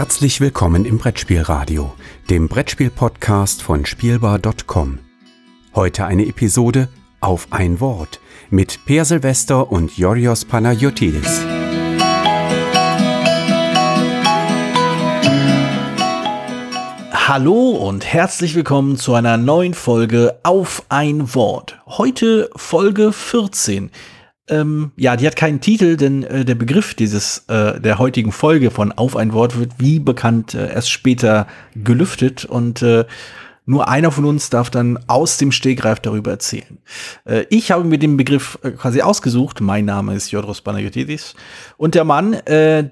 Herzlich willkommen im Brettspielradio, dem Brettspiel-Podcast von Spielbar.com. Heute eine Episode auf ein Wort mit Per Silvester und Yorios Panayotidis. Hallo und herzlich willkommen zu einer neuen Folge auf ein Wort. Heute Folge 14. Ähm, ja, die hat keinen Titel, denn äh, der Begriff dieses äh, der heutigen Folge von Auf ein Wort wird wie bekannt äh, erst später gelüftet und äh, nur einer von uns darf dann aus dem Stegreif darüber erzählen. Äh, ich habe mir den Begriff äh, quasi ausgesucht. Mein Name ist Jodros Panagiotis und der Mann, der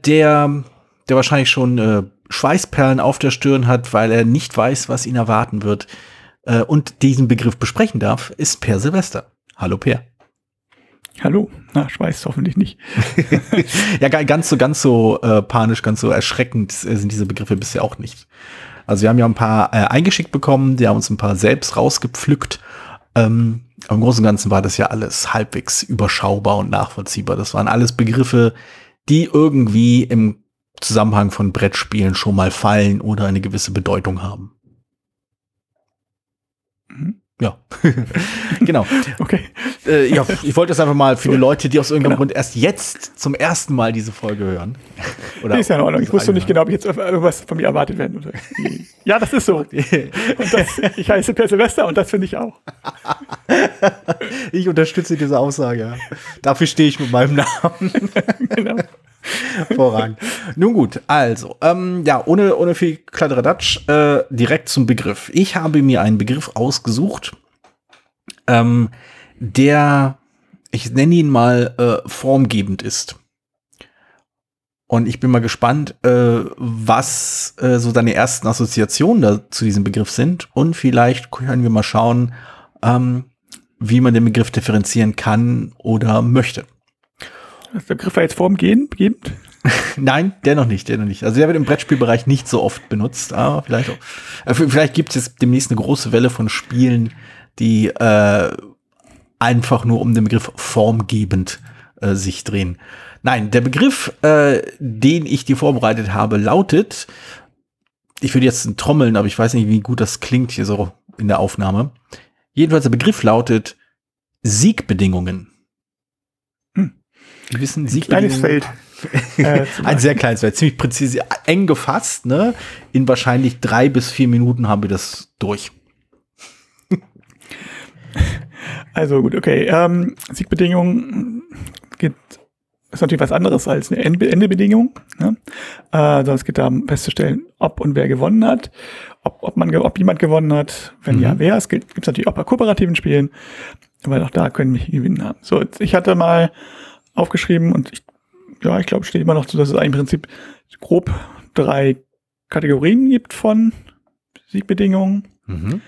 der wahrscheinlich schon Schweißperlen auf der Stirn hat, weil er nicht weiß, was ihn erwarten wird und diesen Begriff besprechen darf, ist Per Silvester. Hallo Per. Hallo, na, Schweiß hoffentlich nicht. ja, ganz so, ganz so äh, panisch, ganz so erschreckend sind diese Begriffe bisher auch nicht. Also wir haben ja ein paar äh, eingeschickt bekommen, die haben uns ein paar selbst rausgepflückt. Ähm, Im Großen und Ganzen war das ja alles halbwegs überschaubar und nachvollziehbar. Das waren alles Begriffe, die irgendwie im Zusammenhang von Brettspielen schon mal fallen oder eine gewisse Bedeutung haben. Mhm. Ja, genau. Okay. Äh, ja, ich wollte das einfach mal für die Leute, die aus irgendeinem genau. Grund erst jetzt zum ersten Mal diese Folge hören. Oder ist ja in Ordnung. Ich wusste nicht genau, ob jetzt irgendwas von mir erwartet werden würde. Ja, das ist so. Das, ich heiße Per Silvester und das finde ich auch. Ich unterstütze diese Aussage. Dafür stehe ich mit meinem Namen. genau. Hervorragend. Nun gut, also, ähm, ja, ohne, ohne viel Kladderadatsch, äh, direkt zum Begriff. Ich habe mir einen Begriff ausgesucht, ähm, der, ich nenne ihn mal, äh, formgebend ist. Und ich bin mal gespannt, äh, was äh, so deine ersten Assoziationen da zu diesem Begriff sind. Und vielleicht können wir mal schauen, ähm, wie man den Begriff differenzieren kann oder möchte. Ist der Begriff jetzt formgebend? Nein, der noch nicht, der noch nicht. Also der wird im Brettspielbereich nicht so oft benutzt, aber vielleicht auch. Äh, vielleicht gibt es demnächst eine große Welle von Spielen, die äh, einfach nur um den Begriff formgebend äh, sich drehen. Nein, der Begriff, äh, den ich dir vorbereitet habe, lautet, ich würde jetzt trommeln, aber ich weiß nicht, wie gut das klingt hier so in der Aufnahme. Jedenfalls der Begriff lautet Siegbedingungen. Hm. Wir wissen, Siegbedingungen. Kleines Feld. Äh, ein sehr kleines Feld, ziemlich präzise, eng gefasst, ne? In wahrscheinlich drei bis vier Minuten haben wir das durch. Also gut, okay. Ähm, Siegbedingungen geht, ist natürlich was anderes als eine Endebedingung. Ne? Äh, also es geht darum festzustellen, ob und wer gewonnen hat, ob, ob, man, ob jemand gewonnen hat, wenn mhm. ja, wer. Es gibt es natürlich auch bei kooperativen Spielen, weil auch da können wir gewinnen haben. So, ich hatte mal aufgeschrieben und ich, ja, ich glaube, steht immer noch so, dass es im Prinzip grob drei Kategorien gibt von Siegbedingungen. Mhm.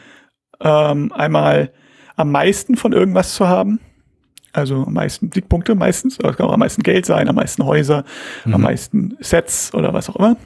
Ähm, einmal am meisten von irgendwas zu haben. Also am meisten Siegpunkte meistens. Es kann auch am meisten Geld sein, am meisten Häuser, mhm. am meisten Sets oder was auch immer.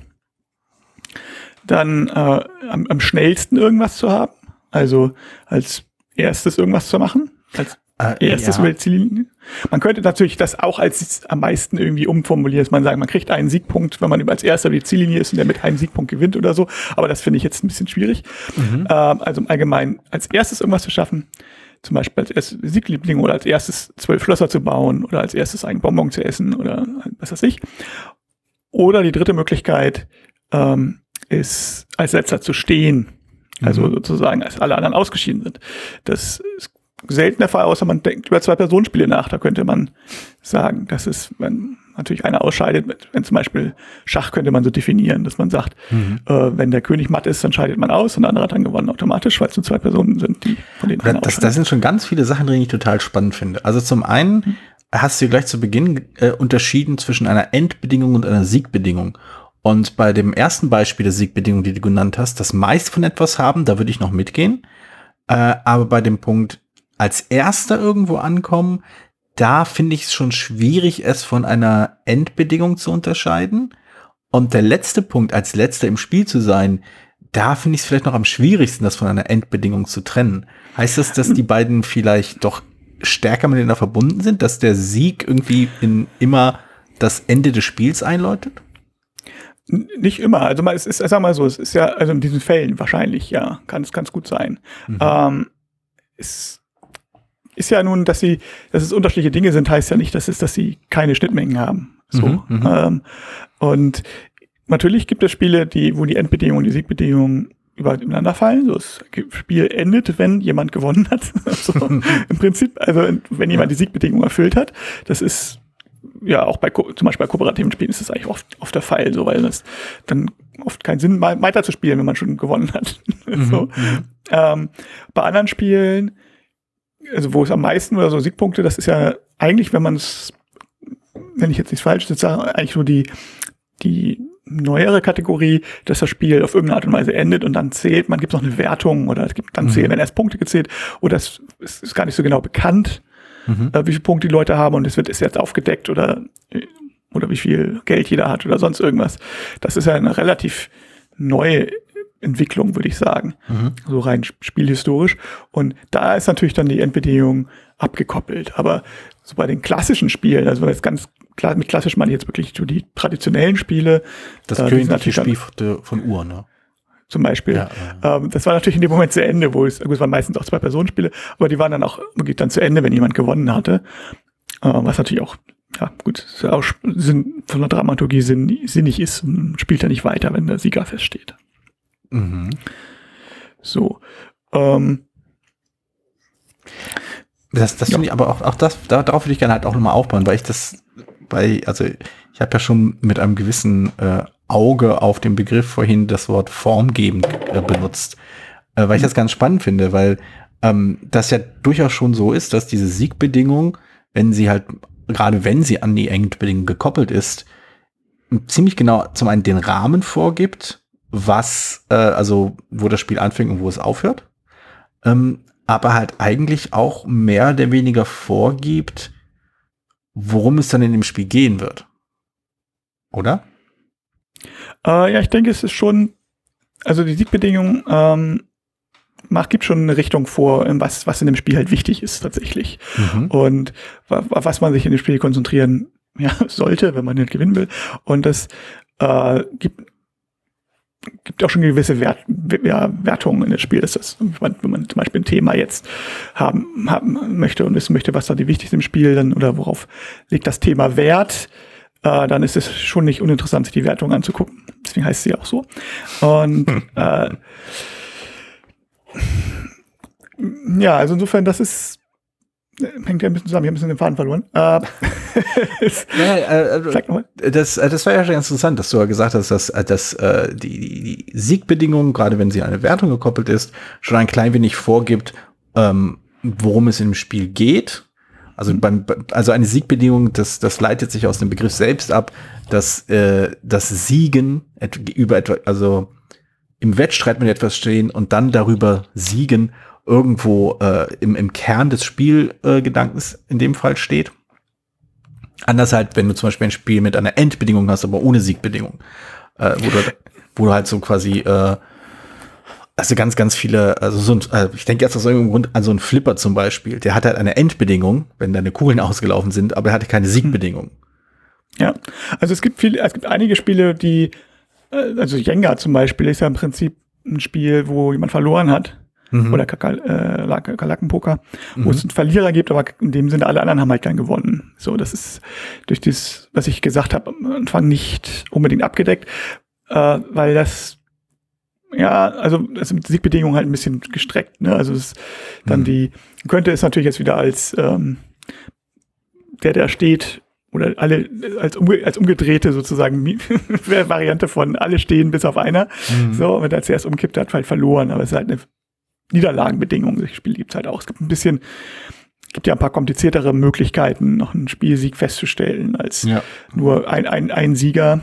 Dann äh, am, am schnellsten irgendwas zu haben. Also als erstes irgendwas zu machen. Als äh, erstes ja. über die Ziellinie. Man könnte natürlich das auch als am meisten irgendwie umformulieren, dass man sagt, man kriegt einen Siegpunkt, wenn man als erster über die Ziellinie ist und der mit einem Siegpunkt gewinnt oder so. Aber das finde ich jetzt ein bisschen schwierig. Mhm. Ähm, also im Allgemeinen als erstes irgendwas zu schaffen, zum Beispiel als erstes Siegliebling oder als erstes zwölf Schlösser zu bauen oder als erstes einen Bonbon zu essen oder was weiß ich. Oder die dritte Möglichkeit ähm, ist, als letzter zu stehen. Also mhm. sozusagen, als alle anderen ausgeschieden sind. Das ist selten der Fall, außer man denkt über Zwei-Personen-Spiele nach. Da könnte man sagen, das ist, wenn natürlich einer ausscheidet, wenn zum Beispiel Schach könnte man so definieren, dass man sagt, mhm. äh, wenn der König matt ist, dann scheidet man aus und der andere hat dann gewonnen automatisch, weil es nur zwei Personen sind, die von denen einer das, das sind schon ganz viele Sachen drin, die ich total spannend finde. Also zum einen mhm. hast du gleich zu Beginn äh, unterschieden zwischen einer Endbedingung und einer Siegbedingung. Und bei dem ersten Beispiel der Siegbedingung, die du genannt hast, das meist von etwas haben, da würde ich noch mitgehen. Äh, aber bei dem Punkt als erster irgendwo ankommen, da finde ich es schon schwierig, es von einer Endbedingung zu unterscheiden. Und der letzte Punkt, als letzter im Spiel zu sein, da finde ich es vielleicht noch am schwierigsten, das von einer Endbedingung zu trennen. Heißt das, dass die beiden vielleicht doch stärker miteinander verbunden sind, dass der Sieg irgendwie in immer das Ende des Spiels einläutet? Nicht immer. Also mal, es ist, sag mal so, es ist ja, also in diesen Fällen wahrscheinlich, ja, kann es ganz gut sein. Mhm. Ähm, es ist ja nun, dass sie, dass es unterschiedliche Dinge sind, heißt ja nicht, dass es, dass sie keine Schnittmengen haben. So. Mhm, mhm. ähm, und natürlich gibt es Spiele, die, wo die Endbedingungen und die Siegbedingungen übereinander fallen. So, das Spiel endet, wenn jemand gewonnen hat. so, Im Prinzip, also wenn jemand die Siegbedingungen erfüllt hat. Das ist ja auch bei zum Beispiel bei kooperativen Spielen ist das eigentlich oft, oft der Fall, so weil das dann oft keinen Sinn weiter zu spielen, wenn man schon gewonnen hat. Mhm, so. Mhm. Ähm, bei anderen Spielen, also wo es am meisten oder so Siegpunkte, das ist ja eigentlich, wenn man es, wenn ich jetzt nicht falsch sage, eigentlich nur die die neuere Kategorie, dass das Spiel auf irgendeine Art und Weise endet und dann zählt man, gibt es noch eine Wertung oder es gibt dann mhm. zählen, wenn erst Punkte gezählt oder es, es ist gar nicht so genau bekannt, mhm. äh, wie viele Punkte die Leute haben und es wird ist jetzt aufgedeckt oder oder wie viel Geld jeder hat oder sonst irgendwas. Das ist ja eine relativ neue Entwicklung, würde ich sagen, mhm. so rein spielhistorisch. Und da ist natürlich dann die Endbedingung abgekoppelt. Aber so bei den klassischen Spielen, also jetzt ganz klar, mit klassisch meine ich jetzt wirklich so die traditionellen Spiele. Das äh, königliche Spiel von Uhr, ne? Zum Beispiel. Ja, ja. Ähm, das war natürlich in dem Moment zu Ende, wo es, es waren meistens auch zwei Personenspiele, aber die waren dann auch wirklich dann zu Ende, wenn jemand gewonnen hatte. Äh, was natürlich auch, ja, gut, auch Sinn, von der Dramaturgie sinn, sinnig ist spielt ja nicht weiter, wenn der Sieger feststeht. Mhm. So. Ähm, das, das ja. finde ich aber auch, auch das, darauf würde ich gerne halt auch nochmal aufbauen, weil ich das weil, also ich habe ja schon mit einem gewissen äh, Auge auf den Begriff vorhin das Wort formgebend äh, benutzt, äh, weil ich das ganz spannend finde, weil ähm, das ja durchaus schon so ist, dass diese Siegbedingung, wenn sie halt, gerade wenn sie an die Endbedingung gekoppelt ist, ziemlich genau zum einen den Rahmen vorgibt, was, äh, also wo das Spiel anfängt und wo es aufhört, ähm, aber halt eigentlich auch mehr oder weniger vorgibt, worum es dann in dem Spiel gehen wird. Oder? Äh, ja, ich denke, es ist schon, also die Siegbedingung ähm, macht, gibt schon eine Richtung vor, was, was in dem Spiel halt wichtig ist tatsächlich. Mhm. Und auf was man sich in dem Spiel konzentrieren ja, sollte, wenn man nicht gewinnen will. Und das äh, gibt gibt auch schon gewisse Wert, ja, Wertungen in das Spiel. Das ist, wenn man zum Beispiel ein Thema jetzt haben, haben möchte und wissen möchte, was da die wichtigsten im Spiel dann oder worauf legt das Thema Wert, äh, dann ist es schon nicht uninteressant, sich die Wertung anzugucken. Deswegen heißt sie auch so. Und äh, ja, also insofern, das ist hängt ja ein bisschen zusammen. Ich habe ein bisschen den Faden verloren. Äh, ja, äh, äh das, äh, das war ja schon ganz interessant, dass du ja gesagt hast, dass, äh, dass äh, die, die Siegbedingung, gerade wenn sie an eine Wertung gekoppelt ist, schon ein klein wenig vorgibt, ähm, worum es im Spiel geht. Also mhm. beim, also eine Siegbedingung, das, das leitet sich aus dem Begriff selbst ab, dass äh, das Siegen über etwa, also im Wettstreit mit etwas stehen und dann darüber siegen irgendwo äh, im, im Kern des Spielgedankens in dem Fall steht. Anders halt, wenn du zum Beispiel ein Spiel mit einer Endbedingung hast, aber ohne Siegbedingung, äh, wo, du, wo du halt so quasi äh, also ganz, ganz viele, also so ein, äh, ich denke jetzt aus irgendeinem Grund an so einen Flipper zum Beispiel, der hat halt eine Endbedingung, wenn deine Kugeln ausgelaufen sind, aber er hatte keine Siegbedingung. Ja, also es gibt viele, es gibt einige Spiele, die, äh, also Jenga zum Beispiel ist ja im Prinzip ein Spiel, wo jemand verloren hat mhm. oder Kalackenpoker, mhm. wo es einen Verlierer gibt, aber in dem Sinne alle anderen haben halt keinen gewonnen. So, das ist durch das, was ich gesagt habe, am Anfang nicht unbedingt abgedeckt, äh, weil das ja, also das sind Siegbedingungen halt ein bisschen gestreckt. Ne? Also es dann mhm. die könnte es natürlich jetzt wieder als ähm, der, der steht, oder alle als, umge als umgedrehte sozusagen Variante von alle stehen bis auf einer. Mhm. So, und als er es umkippt, hat halt verloren, aber es ist halt eine Niederlagenbedingungen. Solche Spiele gibt es halt auch. Es gibt ein bisschen, gibt ja ein paar kompliziertere Möglichkeiten, noch einen Spielsieg festzustellen, als ja. nur ein, ein, ein Sieger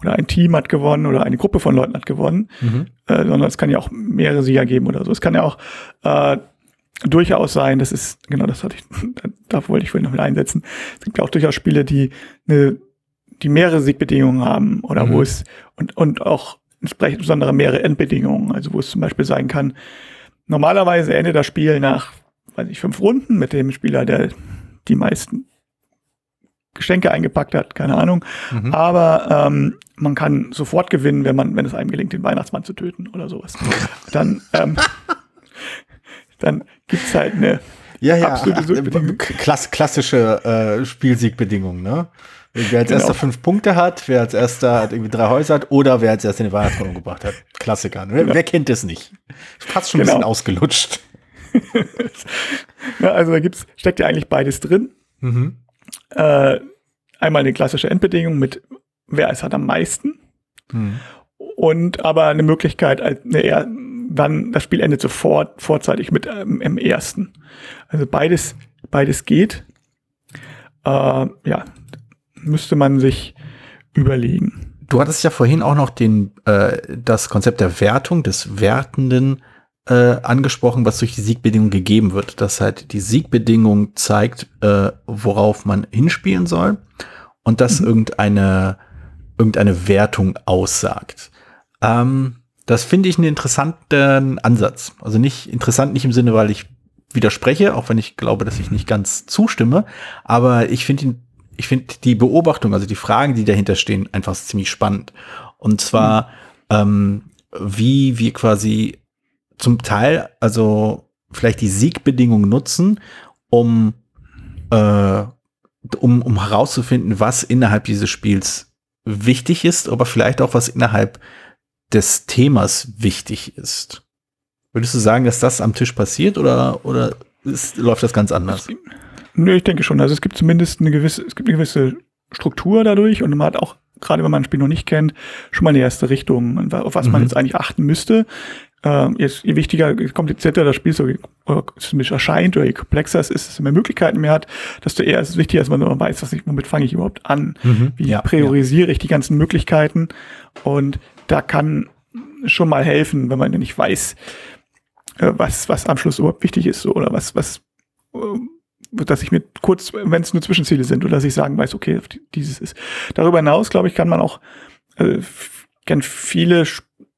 oder ein Team hat gewonnen oder eine Gruppe von Leuten hat gewonnen, mhm. äh, sondern es kann ja auch mehrere Sieger geben oder so. Es kann ja auch äh, durchaus sein, das ist, genau das hatte ich, da wollte ich vorhin noch mit einsetzen. Es gibt ja auch durchaus Spiele, die eine, die mehrere Siegbedingungen haben oder mhm. wo es und, und auch entsprechend besondere mehrere Endbedingungen. Also wo es zum Beispiel sein kann, normalerweise endet das Spiel nach, weiß ich, fünf Runden mit dem Spieler, der die meisten Geschenke eingepackt hat, keine Ahnung. Mhm. Aber ähm, man kann sofort gewinnen, wenn man, wenn es einem gelingt, den Weihnachtsmann zu töten oder sowas. Dann, ähm, dann gibt's halt eine ja, ja, absolute Klass, klassische äh, Spielsiegbedingung, ne? Wer als genau. erster fünf Punkte hat, wer als erster hat irgendwie drei Häuser hat oder wer als erster den Weihnachtsmann umgebracht hat. Klassiker. Ne? Wer, wer kennt es nicht? Fast schon ein genau. bisschen ausgelutscht. ja, also da gibt's, steckt ja eigentlich beides drin. Mhm. Äh, einmal eine klassische Endbedingung mit wer es hat am meisten. Mhm. Und aber eine Möglichkeit, eine, dann das Spiel endet sofort vorzeitig mit ähm, im ersten. Also beides, beides geht. Äh, ja, müsste man sich überlegen. Du hattest ja vorhin auch noch den, äh, das Konzept der Wertung, des Wertenden äh, angesprochen, was durch die Siegbedingung gegeben wird. Dass halt die Siegbedingung zeigt, äh, worauf man hinspielen soll und dass mhm. irgendeine, irgendeine Wertung aussagt. Ähm, das finde ich einen interessanten Ansatz. Also nicht interessant, nicht im Sinne, weil ich widerspreche, auch wenn ich glaube, dass ich nicht ganz zustimme, aber ich finde ihn ich finde die Beobachtung, also die Fragen, die dahinter stehen, einfach ziemlich spannend. Und zwar, mhm. ähm, wie wir quasi zum Teil, also vielleicht die Siegbedingungen nutzen, um, äh, um, um herauszufinden, was innerhalb dieses Spiels wichtig ist, aber vielleicht auch was innerhalb des Themas wichtig ist. Würdest du sagen, dass das am Tisch passiert oder, oder ist, läuft das ganz anders? Nö, ich denke schon. Also es gibt zumindest eine gewisse, es gibt eine gewisse Struktur dadurch und man hat auch, gerade wenn man ein Spiel noch nicht kennt, schon mal eine erste Richtung, auf was mhm. man jetzt eigentlich achten müsste. Ähm, jetzt, je wichtiger, je komplizierter das Spiel so systemisch erscheint oder je komplexer es ist, desto mehr Möglichkeiten mehr hat, desto eher ist es wichtiger, dass man weiß, was ich, womit fange ich überhaupt an? Mhm. Wie ja, priorisiere ja. ich die ganzen Möglichkeiten? Und da kann schon mal helfen, wenn man nicht weiß, äh, was, was am Schluss überhaupt wichtig ist, so, oder was, was, ähm, dass ich mir kurz, wenn es nur Zwischenziele sind, oder dass ich sagen weiß, okay, dieses ist. Darüber hinaus, glaube ich, kann man auch äh, kann viele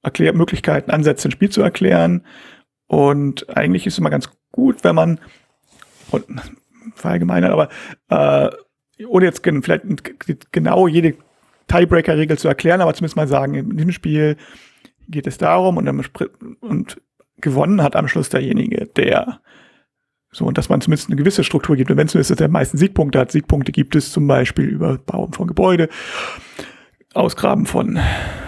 Erklär Möglichkeiten, Ansätze, ein Spiel zu erklären. Und eigentlich ist es immer ganz gut, wenn man, und verallgemeinert, aber äh, ohne jetzt vielleicht genau jede Tiebreaker-Regel zu erklären, aber zumindest mal sagen, in diesem Spiel geht es darum und, und gewonnen hat am Schluss derjenige, der so, und dass man zumindest eine gewisse Struktur gibt. Und wenn es nur ist, dass der meisten Siegpunkte hat, Siegpunkte gibt es zum Beispiel über Bauen von Gebäude, Ausgraben von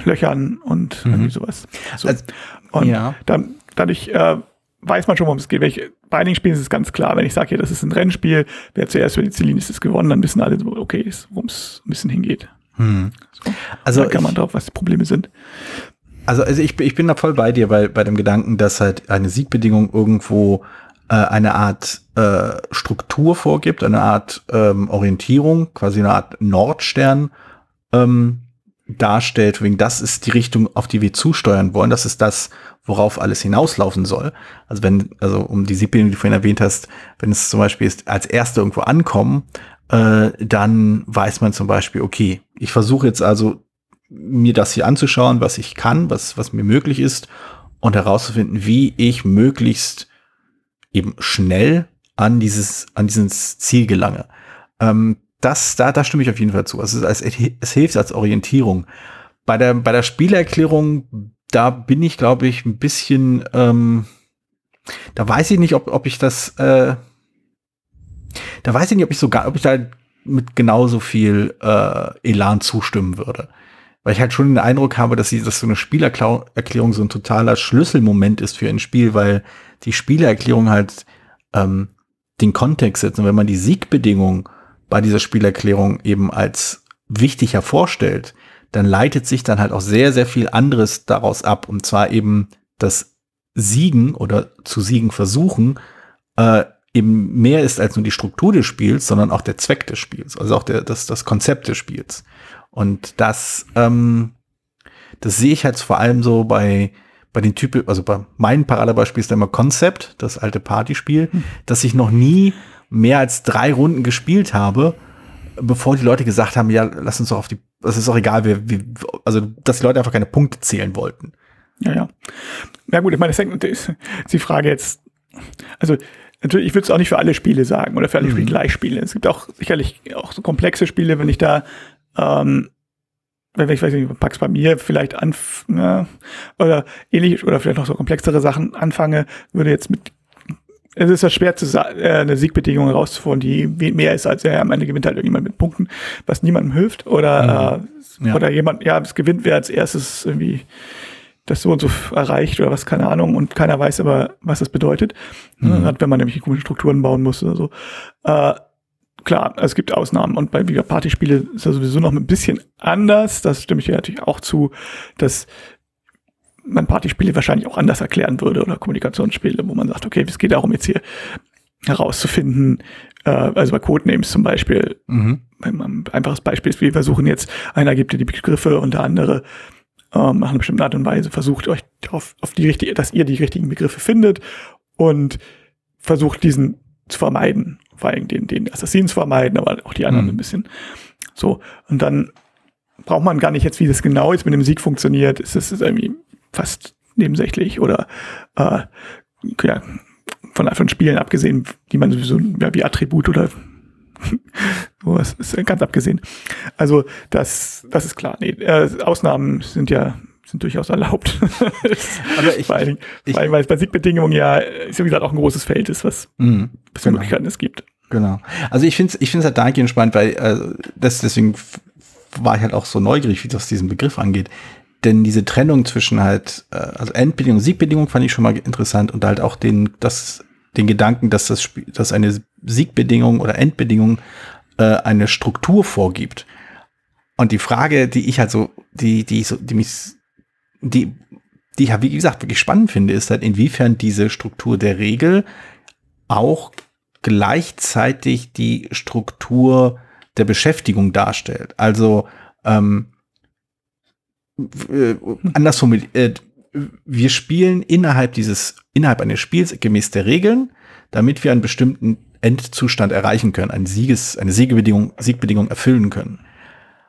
Löchern und mhm. irgendwie sowas. So. Also, und ja. dann, dadurch äh, weiß man schon, worum es geht. Ich, bei einigen Spielen ist es ganz klar, wenn ich sage, ja, das ist ein Rennspiel, wer zuerst für die Celine ist, ist gewonnen, dann wissen alle, okay, worum es ein bisschen hingeht. Hm. So. Also da kann man drauf, was die Probleme sind. Also, also ich, ich bin da voll bei dir bei, bei dem Gedanken, dass halt eine Siegbedingung irgendwo äh, eine Art äh, Struktur vorgibt, eine Art ähm, Orientierung, quasi eine Art Nordstern ähm, darstellt, wegen das ist die Richtung, auf die wir zusteuern wollen, das ist das, worauf alles hinauslaufen soll. Also wenn, also um die Siebeln, die du vorhin erwähnt hast, wenn es zum Beispiel ist, als Erste irgendwo ankommen, äh, dann weiß man zum Beispiel, okay, ich versuche jetzt also mir das hier anzuschauen, was ich kann, was, was mir möglich ist und herauszufinden, wie ich möglichst eben schnell an dieses, an dieses Ziel gelange. Ähm, das, da, da stimme ich auf jeden Fall zu. Also es, es hilft als Orientierung. Bei der, bei der Spielerklärung, da bin ich, glaube ich, ein bisschen, ähm, da weiß ich nicht, ob, ob ich das, äh, da weiß ich nicht, ob ich sogar, ob ich da mit genauso viel äh, Elan zustimmen würde. Weil ich halt schon den Eindruck habe, dass, sie, dass so eine Spielerklärung so ein totaler Schlüsselmoment ist für ein Spiel, weil die Spielerklärung halt ähm, den Kontext setzt. Und wenn man die Siegbedingung bei dieser Spielerklärung eben als wichtig hervorstellt, dann leitet sich dann halt auch sehr, sehr viel anderes daraus ab. Und zwar eben das Siegen oder zu siegen versuchen, äh, eben mehr ist als nur die Struktur des Spiels, sondern auch der Zweck des Spiels, also auch der, das, das Konzept des Spiels. Und das, ähm, das sehe ich halt vor allem so bei, bei den Typen, also bei meinem Paradebeispiel ist da immer Concept, das alte Partyspiel, hm. dass ich noch nie mehr als drei Runden gespielt habe, bevor die Leute gesagt haben, ja, lass uns doch auf die, es ist auch egal, wie, wie, also, dass die Leute einfach keine Punkte zählen wollten. Ja, ja. Na gut, ich meine, das ist die Frage jetzt, also, natürlich, ich würde es auch nicht für alle Spiele sagen oder für alle mhm. Spiele gleich spielen. Es gibt auch sicherlich auch so komplexe Spiele, wenn ich da, ähm, wenn ich weiß nicht, Pax bei mir vielleicht an ja, oder ähnlich oder vielleicht noch so komplexere Sachen anfange, würde jetzt mit es ist ja schwer zu sagen, äh, eine Siegbedingung rauszufinden, die mehr ist als ja, am Ende gewinnt halt irgendjemand mit Punkten, was niemandem hilft oder mhm. äh, ja. oder jemand ja es gewinnt wer als erstes irgendwie das so und so erreicht oder was, keine Ahnung, und keiner weiß aber, was das bedeutet. Mhm. Wenn man nämlich komische Strukturen bauen muss oder so. Äh, klar, es gibt Ausnahmen und bei wieder Partyspiele ist das sowieso noch ein bisschen anders. Das stimme ich ja natürlich auch zu, dass man Partyspiele wahrscheinlich auch anders erklären würde oder Kommunikationsspiele, wo man sagt, okay, es geht darum jetzt hier herauszufinden, äh, also bei Codenames zum Beispiel, mhm. ein einfaches Beispiel ist, wir versuchen jetzt, einer gibt dir die Begriffe und der andere ähm, nach einer bestimmten Art und Weise versucht euch auf, auf die richtige, dass ihr die richtigen Begriffe findet und versucht diesen zu vermeiden. Vor allem den, den Assassinen zu vermeiden, aber auch die anderen mhm. ein bisschen. So. Und dann braucht man gar nicht jetzt, wie das genau jetzt mit dem Sieg funktioniert. Es ist, ist irgendwie fast nebensächlich oder äh, ja, von, von Spielen abgesehen, die man sowieso ja, wie Attribut oder das ist ganz abgesehen. Also das, das ist klar. Nee, äh, Ausnahmen sind ja sind durchaus erlaubt. Aber ich, vor allem, ich, weil es bei Siegbedingungen ja, ist ja wie gesagt auch ein großes Feld ist, was mh, genau. Möglichkeiten es gibt. Genau. Also ich finde es ich find's halt dahingehend spannend, weil äh, das deswegen war ich halt auch so neugierig, wie das diesen Begriff angeht. Denn diese Trennung zwischen halt, äh, also Endbedingung und Siegbedingung fand ich schon mal interessant und halt auch den, das den Gedanken, dass das Spiel, dass eine Siegbedingung oder Endbedingung äh, eine Struktur vorgibt. Und die Frage, die ich halt so, die, die so, die mich, die, die ich ja, wie gesagt, wirklich spannend finde, ist halt, inwiefern diese Struktur der Regel auch gleichzeitig die Struktur der Beschäftigung darstellt. Also ähm, äh, anders formuliert, äh, wir spielen innerhalb dieses, innerhalb eines Spiels gemäß der Regeln, damit wir einen bestimmten Endzustand erreichen können, eine Sieges, eine Siegbedingung, Siegbedingung erfüllen können.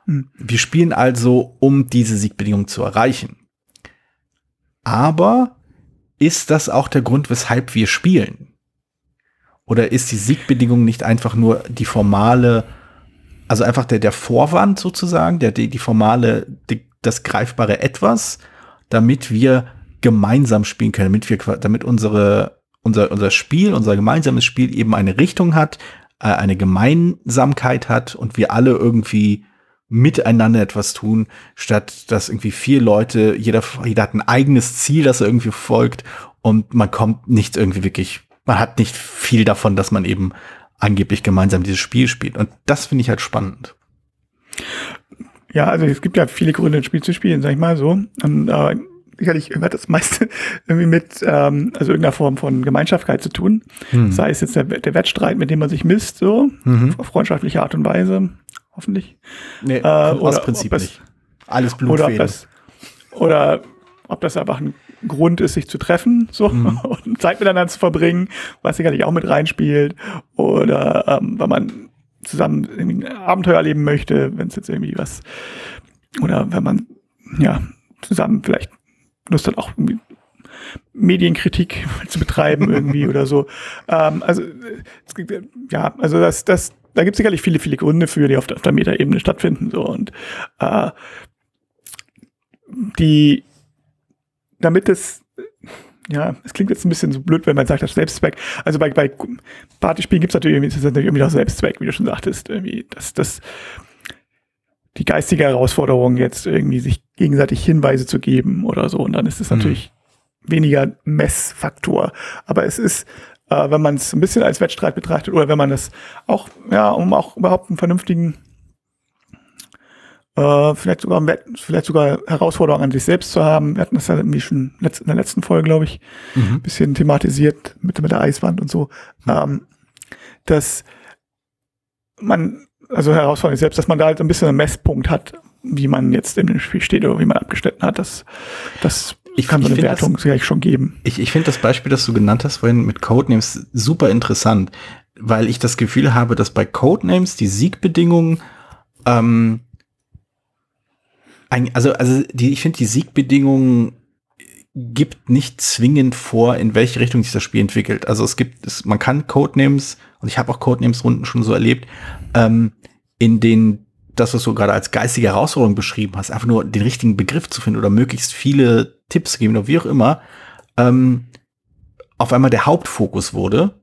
Mhm. Wir spielen also, um diese Siegbedingung zu erreichen. Aber ist das auch der Grund, weshalb wir spielen? Oder ist die Siegbedingung nicht einfach nur die formale, also einfach der, der Vorwand sozusagen, der, die, die formale, die, das greifbare Etwas, damit wir gemeinsam spielen können, damit wir, damit unsere, unser, unser Spiel, unser gemeinsames Spiel eben eine Richtung hat, äh, eine Gemeinsamkeit hat und wir alle irgendwie miteinander etwas tun, statt dass irgendwie vier Leute, jeder, jeder hat ein eigenes Ziel, das er irgendwie folgt und man kommt nicht irgendwie wirklich, man hat nicht viel davon, dass man eben angeblich gemeinsam dieses Spiel spielt. Und das finde ich halt spannend. Ja, also es gibt ja viele Gründe, ein Spiel zu spielen, sag ich mal so. Und, äh, sicherlich hat das meiste irgendwie mit ähm, also irgendeiner Form von Gemeinschaftlichkeit zu tun. Hm. Sei es jetzt der, der Wettstreit, mit dem man sich misst, so mhm. auf freundschaftliche Art und Weise, hoffentlich. Nee, äh, oder Prinzip das, nicht. Alles Blutfäden. Oder ob, das, oder ob das einfach ein Grund ist, sich zu treffen so mhm. und Zeit miteinander zu verbringen, was sicherlich auch mit reinspielt. Oder ähm, wenn man zusammen irgendwie ein Abenteuer erleben möchte, wenn es jetzt irgendwie was, oder wenn man ja zusammen vielleicht Lust hat, auch irgendwie Medienkritik zu betreiben irgendwie oder so. Ähm, also ja, also das, das, da gibt es sicherlich viele, viele Gründe für, die auf der, auf der Metaebene stattfinden. So und äh, die, damit es ja, es klingt jetzt ein bisschen so blöd, wenn man sagt, das Selbstzweck. Also bei, bei Partyspielen gibt es natürlich irgendwie, ist natürlich irgendwie noch Selbstzweck, wie du schon sagtest, irgendwie, dass das die geistige Herausforderung jetzt irgendwie sich gegenseitig Hinweise zu geben oder so. Und dann ist es mhm. natürlich weniger Messfaktor. Aber es ist, äh, wenn man es ein bisschen als Wettstreit betrachtet oder wenn man es auch, ja, um auch überhaupt einen vernünftigen äh, vielleicht sogar vielleicht sogar Herausforderungen an sich selbst zu haben. Wir hatten das ja irgendwie schon in der letzten Folge, glaube ich, mhm. bisschen thematisiert mit, mit der Eiswand und so. Mhm. Ähm, dass man, also Herausforderung selbst, dass man da halt ein bisschen einen Messpunkt hat, wie man jetzt in dem Spiel steht oder wie man abgeschnitten hat. Das, das ich, kann so eine Wertung das, schon geben. Ich, ich finde das Beispiel, das du genannt hast vorhin mit Codenames super interessant, weil ich das Gefühl habe, dass bei Codenames die Siegbedingungen ähm, also, also die, ich finde die Siegbedingungen gibt nicht zwingend vor, in welche Richtung sich das Spiel entwickelt. Also es gibt, es, man kann Codenames, und ich habe auch Codenames-Runden schon so erlebt, ähm, in denen das, was du gerade als geistige Herausforderung beschrieben hast, einfach nur den richtigen Begriff zu finden oder möglichst viele Tipps zu geben oder wie auch immer, ähm, auf einmal der Hauptfokus wurde.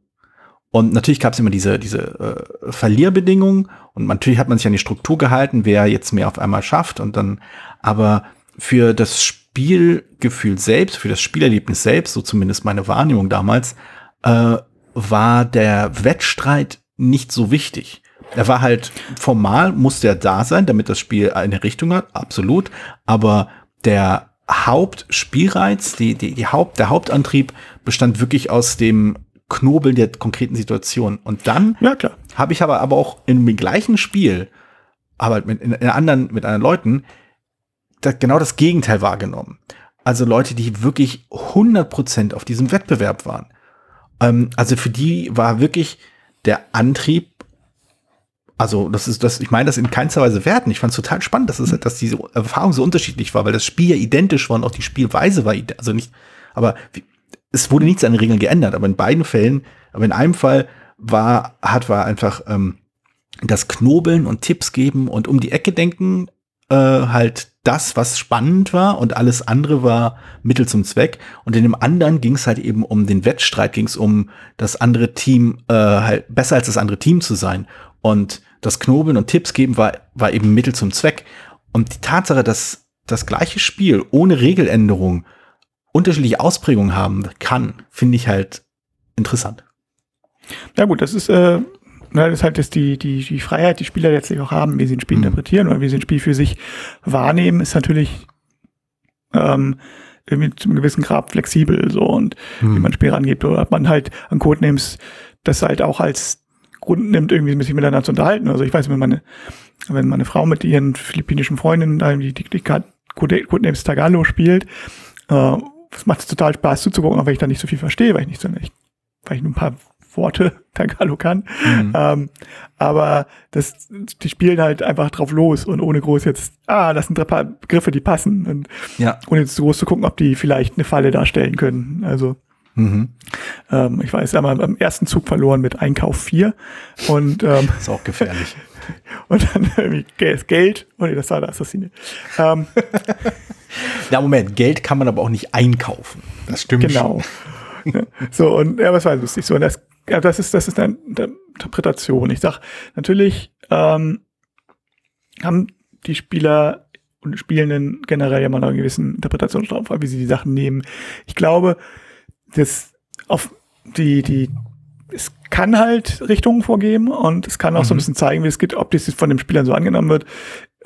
Und natürlich gab es immer diese, diese äh, Verlierbedingungen und natürlich hat man sich an die Struktur gehalten, wer jetzt mehr auf einmal schafft und dann, aber für das Spielgefühl selbst, für das Spielerlebnis selbst, so zumindest meine Wahrnehmung damals, äh, war der Wettstreit nicht so wichtig. Er war halt formal, musste er da sein, damit das Spiel eine Richtung hat, absolut. Aber der Hauptspielreiz, die, die, die Haupt, der Hauptantrieb bestand wirklich aus dem Knobeln der konkreten Situation. Und dann ja, habe ich aber, aber auch in dem gleichen Spiel, aber mit in, in anderen, mit anderen Leuten, das, genau das Gegenteil wahrgenommen. Also Leute, die wirklich 100% auf diesem Wettbewerb waren. Ähm, also für die war wirklich der Antrieb also, das ist das, ich meine das in keinster Weise werten. Ich fand es total spannend, dass, es, dass diese Erfahrung so unterschiedlich war, weil das Spiel ja identisch war und auch die Spielweise war, also nicht, aber es wurde nichts an den Regeln geändert, aber in beiden Fällen, aber in einem Fall war, hat war einfach ähm, das Knobeln und Tipps geben und um die Ecke denken, äh, halt das, was spannend war und alles andere war Mittel zum Zweck. Und in dem anderen ging es halt eben um den Wettstreit, ging es um das andere Team, äh, halt besser als das andere Team zu sein. Und das Knobeln und Tipps geben war, war eben Mittel zum Zweck. Und die Tatsache, dass das gleiche Spiel ohne Regeländerung unterschiedliche Ausprägungen haben kann, finde ich halt interessant. Ja gut, das ist, äh, das ist halt das die, die, die Freiheit, die Spieler letztlich auch haben, wie sie ein Spiel mhm. interpretieren oder wie sie ein Spiel für sich wahrnehmen, ist natürlich ähm, irgendwie zu einem gewissen Grad flexibel so und mhm. wie man ein Spiel rangeht. Oder hat man halt an Codenames das halt auch als Grund nimmt, irgendwie sich miteinander zu unterhalten. Also ich weiß, wenn meine, wenn meine Frau mit ihren philippinischen Freundinnen die, die, die Codenames Tagalog spielt, äh, das macht es total Spaß zuzugucken, auch wenn ich da nicht so viel verstehe, weil ich nicht so, ich, weil ich nur ein paar Worte Tagalog kann. Mhm. Ähm, aber das, die spielen halt einfach drauf los und ohne groß jetzt, ah, das sind ein paar Begriffe, die passen. Und ja. ohne jetzt groß zu gucken, ob die vielleicht eine Falle darstellen können. Also Mhm. Ähm, ich weiß, haben beim ersten Zug verloren mit Einkauf 4. Und, ähm, das ist auch gefährlich. und dann irgendwie Geld. Oh nee, das war der Assassine. Ähm, ja, Moment, Geld kann man aber auch nicht einkaufen. Das stimmt. Genau. so, und ja, was war lustig. So, und das, ja, das ist, das ist eine Interpretation. Ich sag, natürlich ähm, haben die Spieler und Spielenden generell ja mal einen gewissen Interpretationsraum, wie sie die Sachen nehmen. Ich glaube, das auf die, die, es kann halt Richtungen vorgeben und es kann auch mhm. so ein mhm. bisschen zeigen, wie es geht, ob das von den Spielern so angenommen wird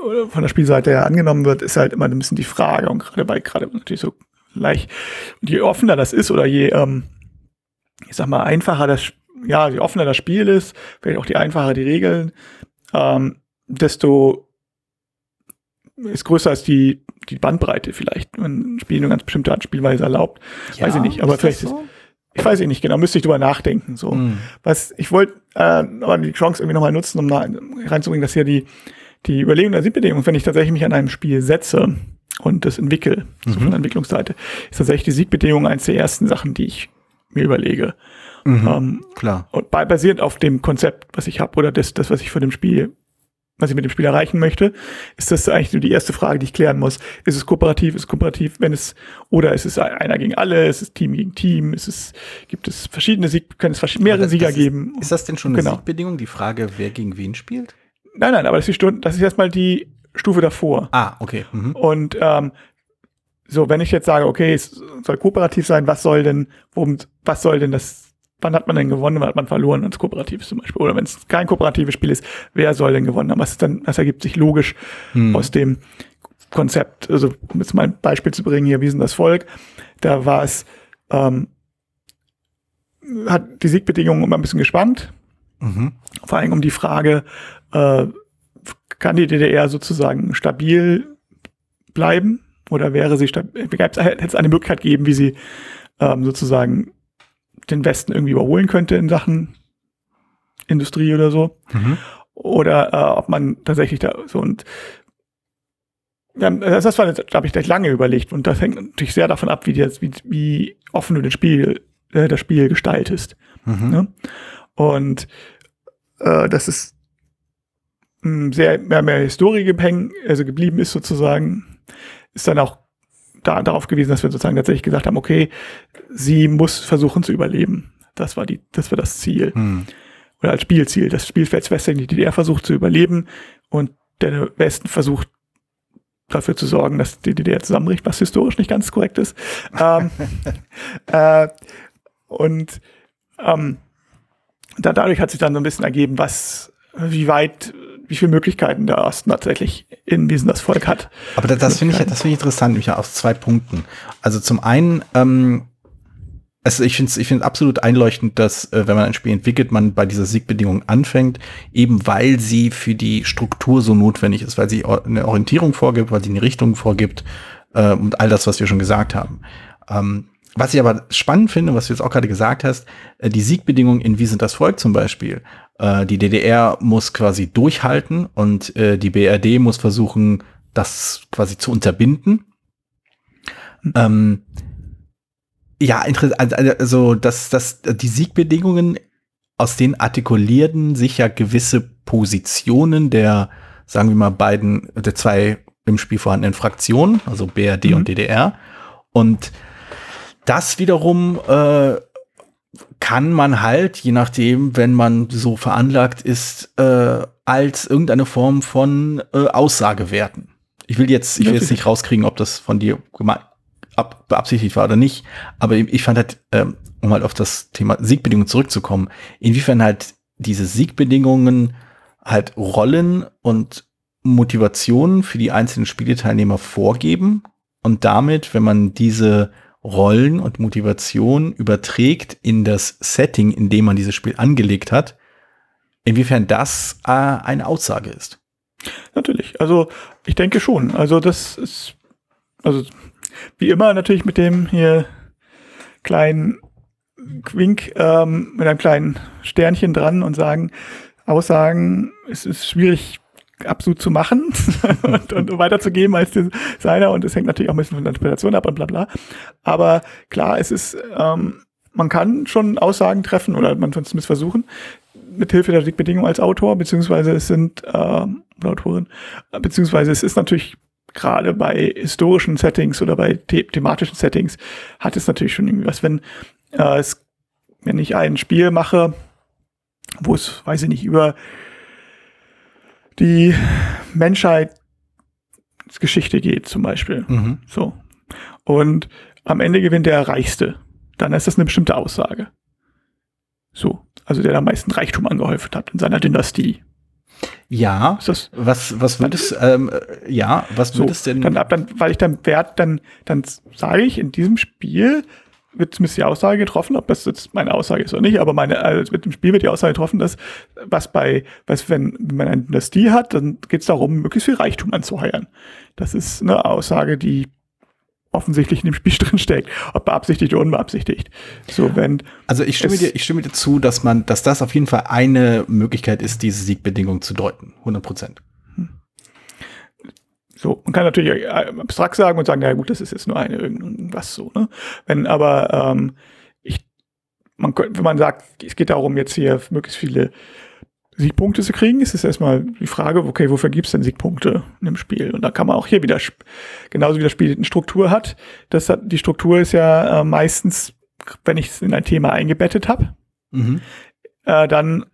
oder von der Spielseite her angenommen wird, ist halt immer ein bisschen die Frage und gerade bei, gerade natürlich so leicht, je offener das ist oder je, ähm, ich sag mal, einfacher das, ja, je offener das Spiel ist, vielleicht auch die einfacher die Regeln, ähm, desto ist größer als die die Bandbreite vielleicht, wenn ein Spiel eine ganz bestimmte Art Spielweise erlaubt. Ja, weiß ich nicht, aber vielleicht so? ist, ich weiß ich nicht genau, müsste ich drüber nachdenken. So, mm. was ich wollte, äh, aber die Chance irgendwie nochmal nutzen, um reinzubringen, dass hier die die Überlegung der Siegbedingung, wenn ich tatsächlich mich an einem Spiel setze und das entwickle, mhm. so von der Entwicklungsseite, ist tatsächlich die Siegbedingung eines der ersten Sachen, die ich mir überlege. Mhm, ähm, klar. Und basierend auf dem Konzept, was ich habe, oder das, das, was ich von dem Spiel was ich mit dem Spiel erreichen möchte, ist das eigentlich nur die erste Frage, die ich klären muss. Ist es kooperativ, ist es kooperativ, wenn es, oder ist es einer gegen alle, ist es Team gegen Team, ist es, gibt es verschiedene Sieg, können es mehrere das, Sieger das ist, geben? Ist das denn schon eine genau. Siegbedingung, die Frage, wer gegen wen spielt? Nein, nein, aber das ist, die, das ist erstmal die Stufe davor. Ah, okay. Mhm. Und ähm, so, wenn ich jetzt sage, okay, es soll kooperativ sein, was soll denn, worum, was soll denn das wann hat man denn gewonnen, wann hat man verloren, wenn es kooperativ ist zum Beispiel. Oder wenn es kein kooperatives Spiel ist, wer soll denn gewonnen haben? Was ist dann, das ergibt sich logisch hm. aus dem Konzept. Also, um jetzt mal ein Beispiel zu bringen, hier, wie sind das Volk? Da war es, ähm, hat die Siegbedingungen immer ein bisschen gespannt. Mhm. Vor allem um die Frage, äh, kann die DDR sozusagen stabil bleiben? Oder wäre sie stabil? Hätte es eine Möglichkeit geben, wie sie ähm, sozusagen den Westen irgendwie überholen könnte in Sachen Industrie oder so. Mhm. Oder äh, ob man tatsächlich da so und das war, da habe ich gleich lange überlegt und das hängt natürlich sehr davon ab, wie, die, wie, wie offen du das Spiel, äh, das Spiel gestaltest. Mhm. Ne? Und äh, das ist mh, sehr mehr, mehr Historie gehängt, also geblieben ist sozusagen, ist dann auch da, darauf gewesen, dass wir sozusagen tatsächlich gesagt haben, okay, sie muss versuchen zu überleben. Das war die, das war das Ziel. Mhm. Oder als Spielziel. Das Spielfeld Western, die DDR versucht zu überleben und der Westen versucht dafür zu sorgen, dass die DDR zusammenbricht, was historisch nicht ganz korrekt ist. ähm, äh, und ähm, da, dadurch hat sich dann so ein bisschen ergeben, was, wie weit, wie viele Möglichkeiten der Osten tatsächlich in diesem das Volk hat. Aber das, das finde ich, das finde ich interessant, nämlich aus zwei Punkten. Also zum einen ähm, also ich finde es ich find absolut einleuchtend, dass, äh, wenn man ein Spiel entwickelt, man bei dieser Siegbedingung anfängt, eben weil sie für die Struktur so notwendig ist, weil sie eine Orientierung vorgibt, weil sie eine Richtung vorgibt äh, und all das, was wir schon gesagt haben. Ähm, was ich aber spannend finde, was du jetzt auch gerade gesagt hast, äh, die Siegbedingungen in Wie sind das Volk zum Beispiel. Äh, die DDR muss quasi durchhalten und äh, die BRD muss versuchen, das quasi zu unterbinden. Ähm, ja, interessant. Also, also dass, dass die Siegbedingungen, aus denen artikulierten sich ja gewisse Positionen der, sagen wir mal, beiden, der zwei im Spiel vorhandenen Fraktionen, also BRD mhm. und DDR. Und das wiederum äh, kann man halt, je nachdem, wenn man so veranlagt ist, äh, als irgendeine Form von äh, Aussage werten. Ich will jetzt, ich will jetzt nicht rauskriegen, ob das von dir ab, beabsichtigt war oder nicht. Aber ich fand halt, ähm, um halt auf das Thema Siegbedingungen zurückzukommen, inwiefern halt diese Siegbedingungen halt Rollen und Motivationen für die einzelnen Spieleteilnehmer vorgeben und damit, wenn man diese Rollen und Motivationen überträgt in das Setting, in dem man dieses Spiel angelegt hat, inwiefern das äh, eine Aussage ist. Natürlich, also ich denke schon. Also das ist, also wie immer natürlich mit dem hier kleinen Quink, ähm, mit einem kleinen Sternchen dran und sagen, Aussagen, es ist schwierig absolut zu machen und, und weiterzugeben als seiner und es hängt natürlich auch ein bisschen von der Interpretation ab und bla bla. Aber klar, es ist, ähm, man kann schon Aussagen treffen oder man zumindest versuchen, mit Hilfe der Bedingungen als Autor, beziehungsweise es sind äh, Autorin, beziehungsweise es ist natürlich gerade bei historischen Settings oder bei the thematischen Settings hat es natürlich schon irgendwie was, wenn äh, es, wenn ich ein Spiel mache, wo es, weiß ich nicht, über die Menschheitsgeschichte geht, zum Beispiel. Mhm. So. Und am Ende gewinnt der Reichste. Dann ist das eine bestimmte Aussage. So. Also der am meisten Reichtum angehäuft hat in seiner Dynastie. Ja, das, was, was wird es, ähm, ja, was so, wird es denn? Dann, dann, weil ich dann Wert, dann, dann sage ich, in diesem Spiel wird zumindest die Aussage getroffen, ob das jetzt meine Aussage ist oder nicht, aber meine, also mit dem Spiel wird die Aussage getroffen, dass, was bei, was, wenn, wenn man eine Dynastie hat, dann geht es darum, möglichst viel Reichtum anzuheuern. Das ist eine Aussage, die offensichtlich in dem Spiel drin steckt, ob beabsichtigt oder unbeabsichtigt. So, wenn also ich stimme dir, ich stimme dir zu, dass man, dass das auf jeden Fall eine Möglichkeit ist, diese Siegbedingung zu deuten. 100 Prozent. Kann natürlich äh, abstrakt sagen und sagen, na gut, das ist jetzt nur eine irgendwas so, ne? Wenn aber ähm, ich, man, wenn man sagt, es geht darum, jetzt hier möglichst viele Siegpunkte zu kriegen, ist es erstmal die Frage, okay, wofür gibt es denn Siegpunkte in dem Spiel? Und da kann man auch hier wieder, genauso wie das Spiel eine Struktur hat, das hat, die Struktur ist ja äh, meistens, wenn ich es in ein Thema eingebettet habe, mhm. äh, dann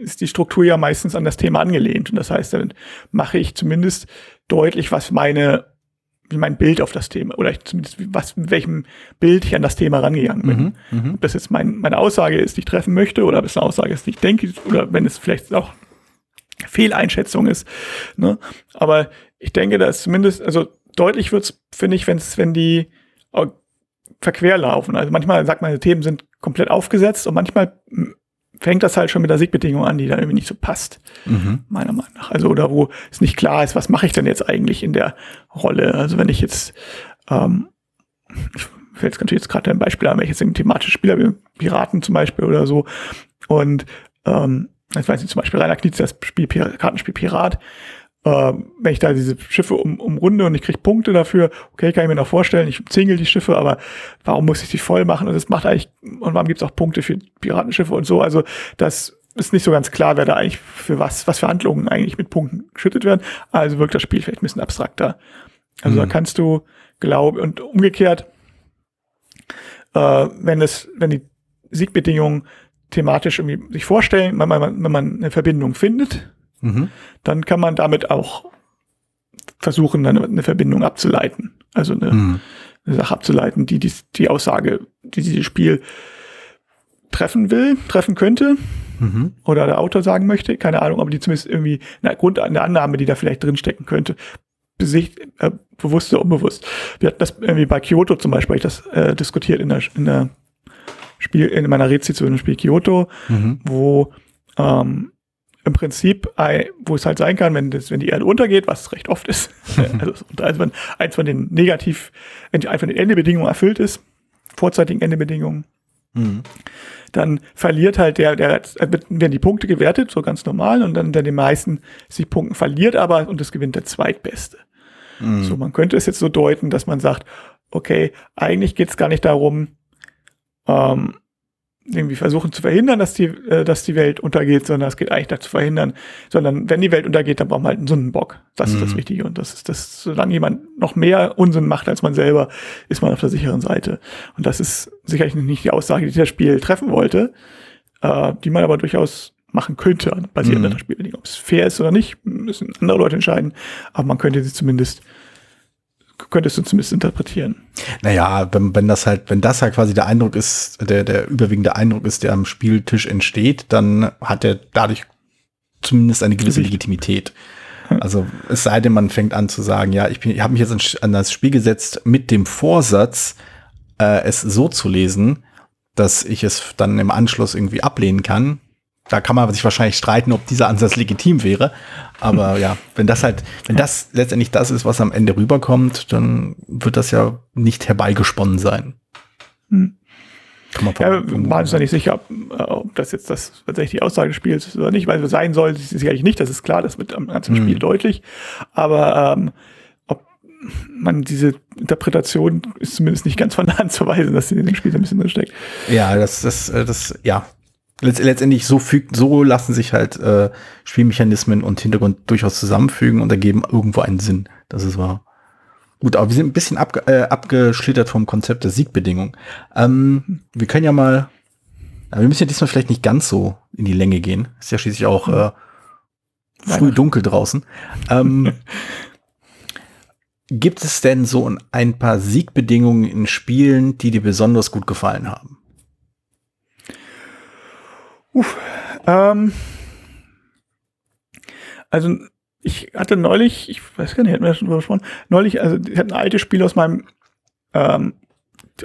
ist die Struktur ja meistens an das Thema angelehnt. Und das heißt, dann mache ich zumindest deutlich, was meine wie mein Bild auf das Thema oder ich zumindest was mit welchem Bild ich an das Thema rangegangen bin. Mhm, mhm, ob das jetzt mein, meine Aussage ist, die ich treffen möchte, oder ob es eine Aussage ist, die ich denke, oder wenn es vielleicht auch Fehleinschätzung ist. Ne? Aber ich denke, dass zumindest, also deutlich wird's, finde ich, wenn's, wenn die verquer laufen. Also manchmal sagt man, die Themen sind komplett aufgesetzt und manchmal fängt das halt schon mit der Siegbedingung an, die da irgendwie nicht so passt, mhm. meiner Meinung nach. Also oder wo es nicht klar ist, was mache ich denn jetzt eigentlich in der Rolle? Also wenn ich jetzt, ähm, ich fällt natürlich jetzt gerade ein Beispiel an, wenn ich jetzt ein thematisches Spiel habe, Piraten zum Beispiel oder so, und ähm, ich weiß nicht, zum Beispiel Rainer Knitz, das Spiel, Kartenspiel Pirat, äh, wenn ich da diese Schiffe um, umrunde und ich kriege Punkte dafür, okay, kann ich mir noch vorstellen, ich zingel die Schiffe, aber warum muss ich die voll machen? Und das macht eigentlich, und warum gibt es auch Punkte für Piratenschiffe und so? Also das ist nicht so ganz klar, wer da eigentlich für was, was für Handlungen eigentlich mit Punkten geschüttet werden. Also wirkt das Spiel vielleicht ein bisschen abstrakter. Also mhm. da kannst du, glaube und umgekehrt, äh, wenn es, wenn die Siegbedingungen thematisch irgendwie sich vorstellen, wenn man, wenn man eine Verbindung findet, mhm. dann kann man damit auch versuchen, dann eine Verbindung abzuleiten. Also eine, mhm. eine Sache abzuleiten, die, die die Aussage, die dieses Spiel treffen will, treffen könnte. Mhm. Oder der Autor sagen möchte, keine Ahnung, aber die zumindest irgendwie eine Grund, eine Annahme, die da vielleicht drinstecken könnte, besicht, äh, bewusst oder unbewusst. Wir hatten das irgendwie bei Kyoto zum Beispiel, ich das äh, diskutiert in der, in der Spiel, in meiner Rezension im Spiel Kyoto, mhm. wo ähm, im Prinzip, wo es halt sein kann, wenn, das, wenn die Erde untergeht, was recht oft ist, also, also wenn eins von den negativ, wenn eins von den Endebedingungen erfüllt ist, vorzeitigen Endebedingungen, mhm. dann verliert halt der, der, werden die Punkte gewertet, so ganz normal, und dann der den meisten Siegpunkten verliert aber und es gewinnt der Zweitbeste. Mhm. So, man könnte es jetzt so deuten, dass man sagt, okay, eigentlich geht es gar nicht darum, ähm, irgendwie versuchen zu verhindern, dass die, äh, dass die Welt untergeht, sondern es geht eigentlich dazu verhindern, sondern wenn die Welt untergeht, dann braucht man halt einen Sündenbock. Das mhm. ist das mhm. Wichtige. Und das ist das, solange jemand noch mehr Unsinn macht als man selber, ist man auf der sicheren Seite. Und das ist sicherlich nicht die Aussage, die das Spiel treffen wollte, äh, die man aber durchaus machen könnte, basierend mhm. auf der Spielbedingung. Ob es fair ist oder nicht, müssen andere Leute entscheiden, aber man könnte sie zumindest könntest du zumindest interpretieren. Naja, wenn, wenn das halt, wenn das halt quasi der Eindruck ist, der, der überwiegende Eindruck ist, der am Spieltisch entsteht, dann hat er dadurch zumindest eine gewisse Legitimität. Also es sei denn, man fängt an zu sagen, ja, ich, ich habe mich jetzt an das Spiel gesetzt mit dem Vorsatz, äh, es so zu lesen, dass ich es dann im Anschluss irgendwie ablehnen kann da kann man sich wahrscheinlich streiten, ob dieser Ansatz legitim wäre. Aber ja, wenn das halt, wenn das letztendlich das ist, was am Ende rüberkommt, dann wird das ja nicht herbeigesponnen sein. Hm. Kann man ja, wir waren uns ja nicht sicher, ob, äh, ob, das jetzt das tatsächlich die Aussage des Spiels ist oder nicht, weil es sein soll, ist sicherlich nicht, das ist klar, das wird am ganzen hm. Spiel deutlich. Aber ähm, ob man diese Interpretation ist zumindest nicht ganz von der Hand zu weisen, dass sie in dem Spiel so ein bisschen drin steckt. Ja, das, das, äh, das, ja, letztendlich so fügt, so lassen sich halt äh, Spielmechanismen und Hintergrund durchaus zusammenfügen und ergeben irgendwo einen Sinn. Das ist wahr. Gut, aber wir sind ein bisschen abge äh, abgeschlittert vom Konzept der Siegbedingung. Ähm, wir können ja mal, wir müssen ja diesmal vielleicht nicht ganz so in die Länge gehen. Ist ja schließlich auch äh, früh dunkel draußen. Ähm, gibt es denn so ein paar Siegbedingungen in Spielen, die dir besonders gut gefallen haben? Uff, ähm, also ich hatte neulich, ich weiß gar nicht, hatten wir schon drüber gesprochen, neulich, also ich hatte ein altes Spiel aus meinem, ähm,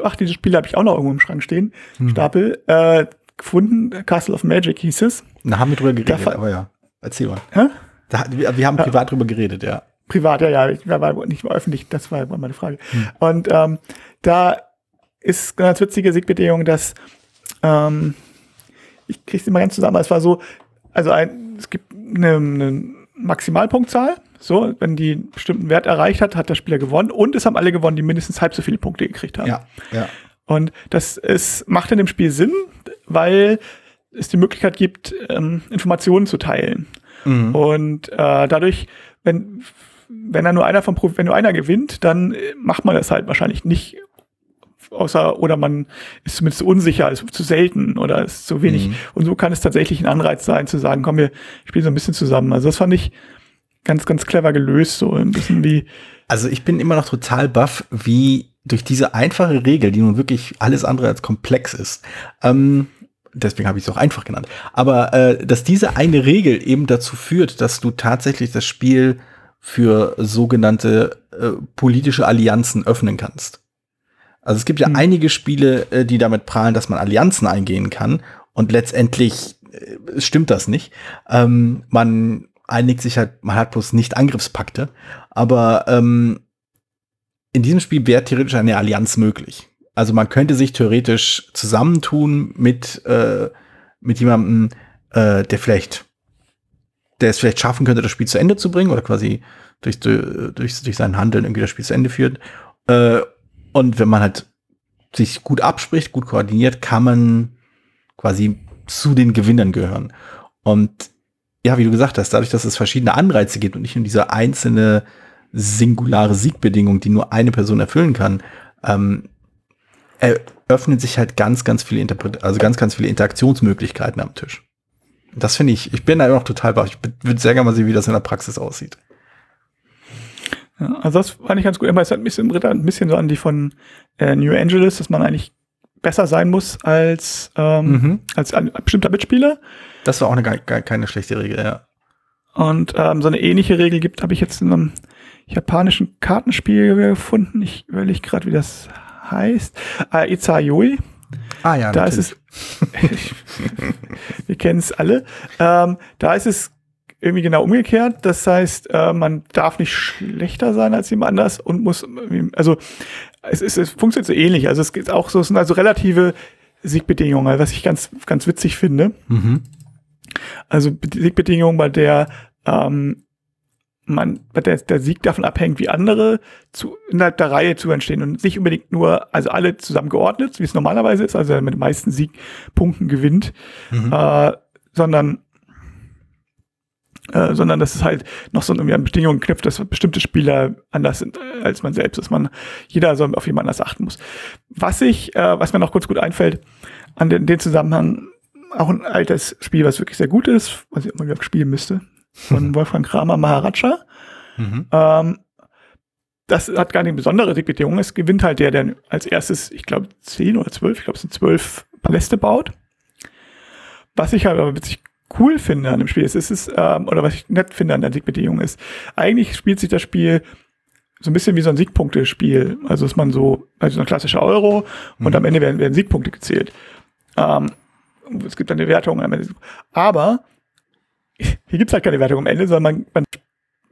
ach, dieses Spiel habe ich auch noch irgendwo im Schrank stehen, hm. Stapel, äh, gefunden, Castle of Magic hieß es. Da haben wir drüber geredet, da, aber ja, erzähl mal. Hä? Da, wir, wir haben privat ja, drüber geredet, ja. Privat, ja, ja, ich war nicht mal öffentlich, das war meine Frage. Hm. Und ähm, da ist ganz witzige Siegbedingung, dass ähm, ich kriege es immer ganz zusammen. Es war so, also ein, es gibt eine, eine Maximalpunktzahl. So, wenn die einen bestimmten Wert erreicht hat, hat der Spieler gewonnen. Und es haben alle gewonnen, die mindestens halb so viele Punkte gekriegt haben. Ja, ja. Und das ist, macht in dem Spiel Sinn, weil es die Möglichkeit gibt, ähm, Informationen zu teilen. Mhm. Und äh, dadurch, wenn, wenn da nur einer von, wenn nur einer gewinnt, dann macht man das halt wahrscheinlich nicht außer oder man ist zumindest unsicher, ist zu selten oder ist zu wenig. Mhm. Und so kann es tatsächlich ein Anreiz sein, zu sagen, komm, wir spielen so ein bisschen zusammen. Also das fand ich ganz, ganz clever gelöst, so ein bisschen wie. Also ich bin immer noch total baff, wie durch diese einfache Regel, die nun wirklich alles andere als komplex ist, ähm, deswegen habe ich es auch einfach genannt, aber äh, dass diese eine Regel eben dazu führt, dass du tatsächlich das Spiel für sogenannte äh, politische Allianzen öffnen kannst. Also es gibt ja mhm. einige Spiele, äh, die damit prahlen, dass man Allianzen eingehen kann und letztendlich äh, stimmt das nicht. Ähm, man einigt sich halt, man hat bloß nicht Angriffspakte, aber ähm, in diesem Spiel wäre theoretisch eine Allianz möglich. Also man könnte sich theoretisch zusammentun mit, äh, mit jemandem, äh, der vielleicht der es vielleicht schaffen könnte, das Spiel zu Ende zu bringen oder quasi durch, durch, durch sein Handeln irgendwie das Spiel zu Ende führt. Äh, und wenn man halt sich gut abspricht, gut koordiniert, kann man quasi zu den Gewinnern gehören. Und ja, wie du gesagt hast, dadurch, dass es verschiedene Anreize gibt und nicht nur diese einzelne singulare Siegbedingung, die nur eine Person erfüllen kann, ähm, eröffnen sich halt ganz, ganz viele Interpret also ganz, ganz viele Interaktionsmöglichkeiten am Tisch. Das finde ich, ich bin da immer noch total wach. Ich würde sehr gerne mal sehen, wie das in der Praxis aussieht. Ja, also das fand ich ganz gut. Es hat mich ein bisschen so an die von äh, New Angeles, dass man eigentlich besser sein muss als, ähm, mhm. als ein bestimmter Mitspieler. Das war auch eine gar, gar keine schlechte Regel, ja. Und ähm, so eine ähnliche Regel gibt, habe ich jetzt in einem japanischen Kartenspiel gefunden. Ich überlege gerade, wie das heißt. Äh, Itayoi. Ah ja, da natürlich. ist es. wir kennen es alle. Ähm, da ist es irgendwie genau umgekehrt. Das heißt, äh, man darf nicht schlechter sein als jemand anders und muss, also es, ist, es funktioniert so ähnlich. Also es geht auch so, es sind also relative Siegbedingungen, was ich ganz, ganz witzig finde. Mhm. Also Siegbedingungen, bei der ähm, man, bei der der Sieg davon abhängt, wie andere zu, innerhalb der Reihe zu entstehen und nicht unbedingt nur, also alle zusammen geordnet, wie es normalerweise ist, also mit den meisten Siegpunkten gewinnt, mhm. äh, sondern äh, sondern dass es halt noch so irgendwie an Bedingungen knüpft, dass bestimmte Spieler anders sind äh, als man selbst, dass man jeder so auf jemand anders achten muss. Was ich, äh, was mir noch kurz gut einfällt, an den, den Zusammenhang, auch ein altes Spiel, was wirklich sehr gut ist, was ich immer wieder spielen müsste, von Wolfgang Kramer Maharaja. Mhm. Ähm, das hat gar nicht besondere Bedingungen. Es gewinnt halt der, der als erstes, ich glaube, zehn oder zwölf, ich glaube, es sind zwölf Paläste baut. Was ich halt aber witzig cool finde an dem Spiel ist, ist es, ähm, oder was ich nett finde an der Siegbedingung ist, eigentlich spielt sich das Spiel so ein bisschen wie so ein Siegpunktespiel. Also ist man so, also ein klassischer Euro mhm. und am Ende werden, werden Siegpunkte gezählt. Ähm, es gibt dann eine Wertung am Ende. Aber hier gibt's halt keine Wertung am Ende, sondern man, man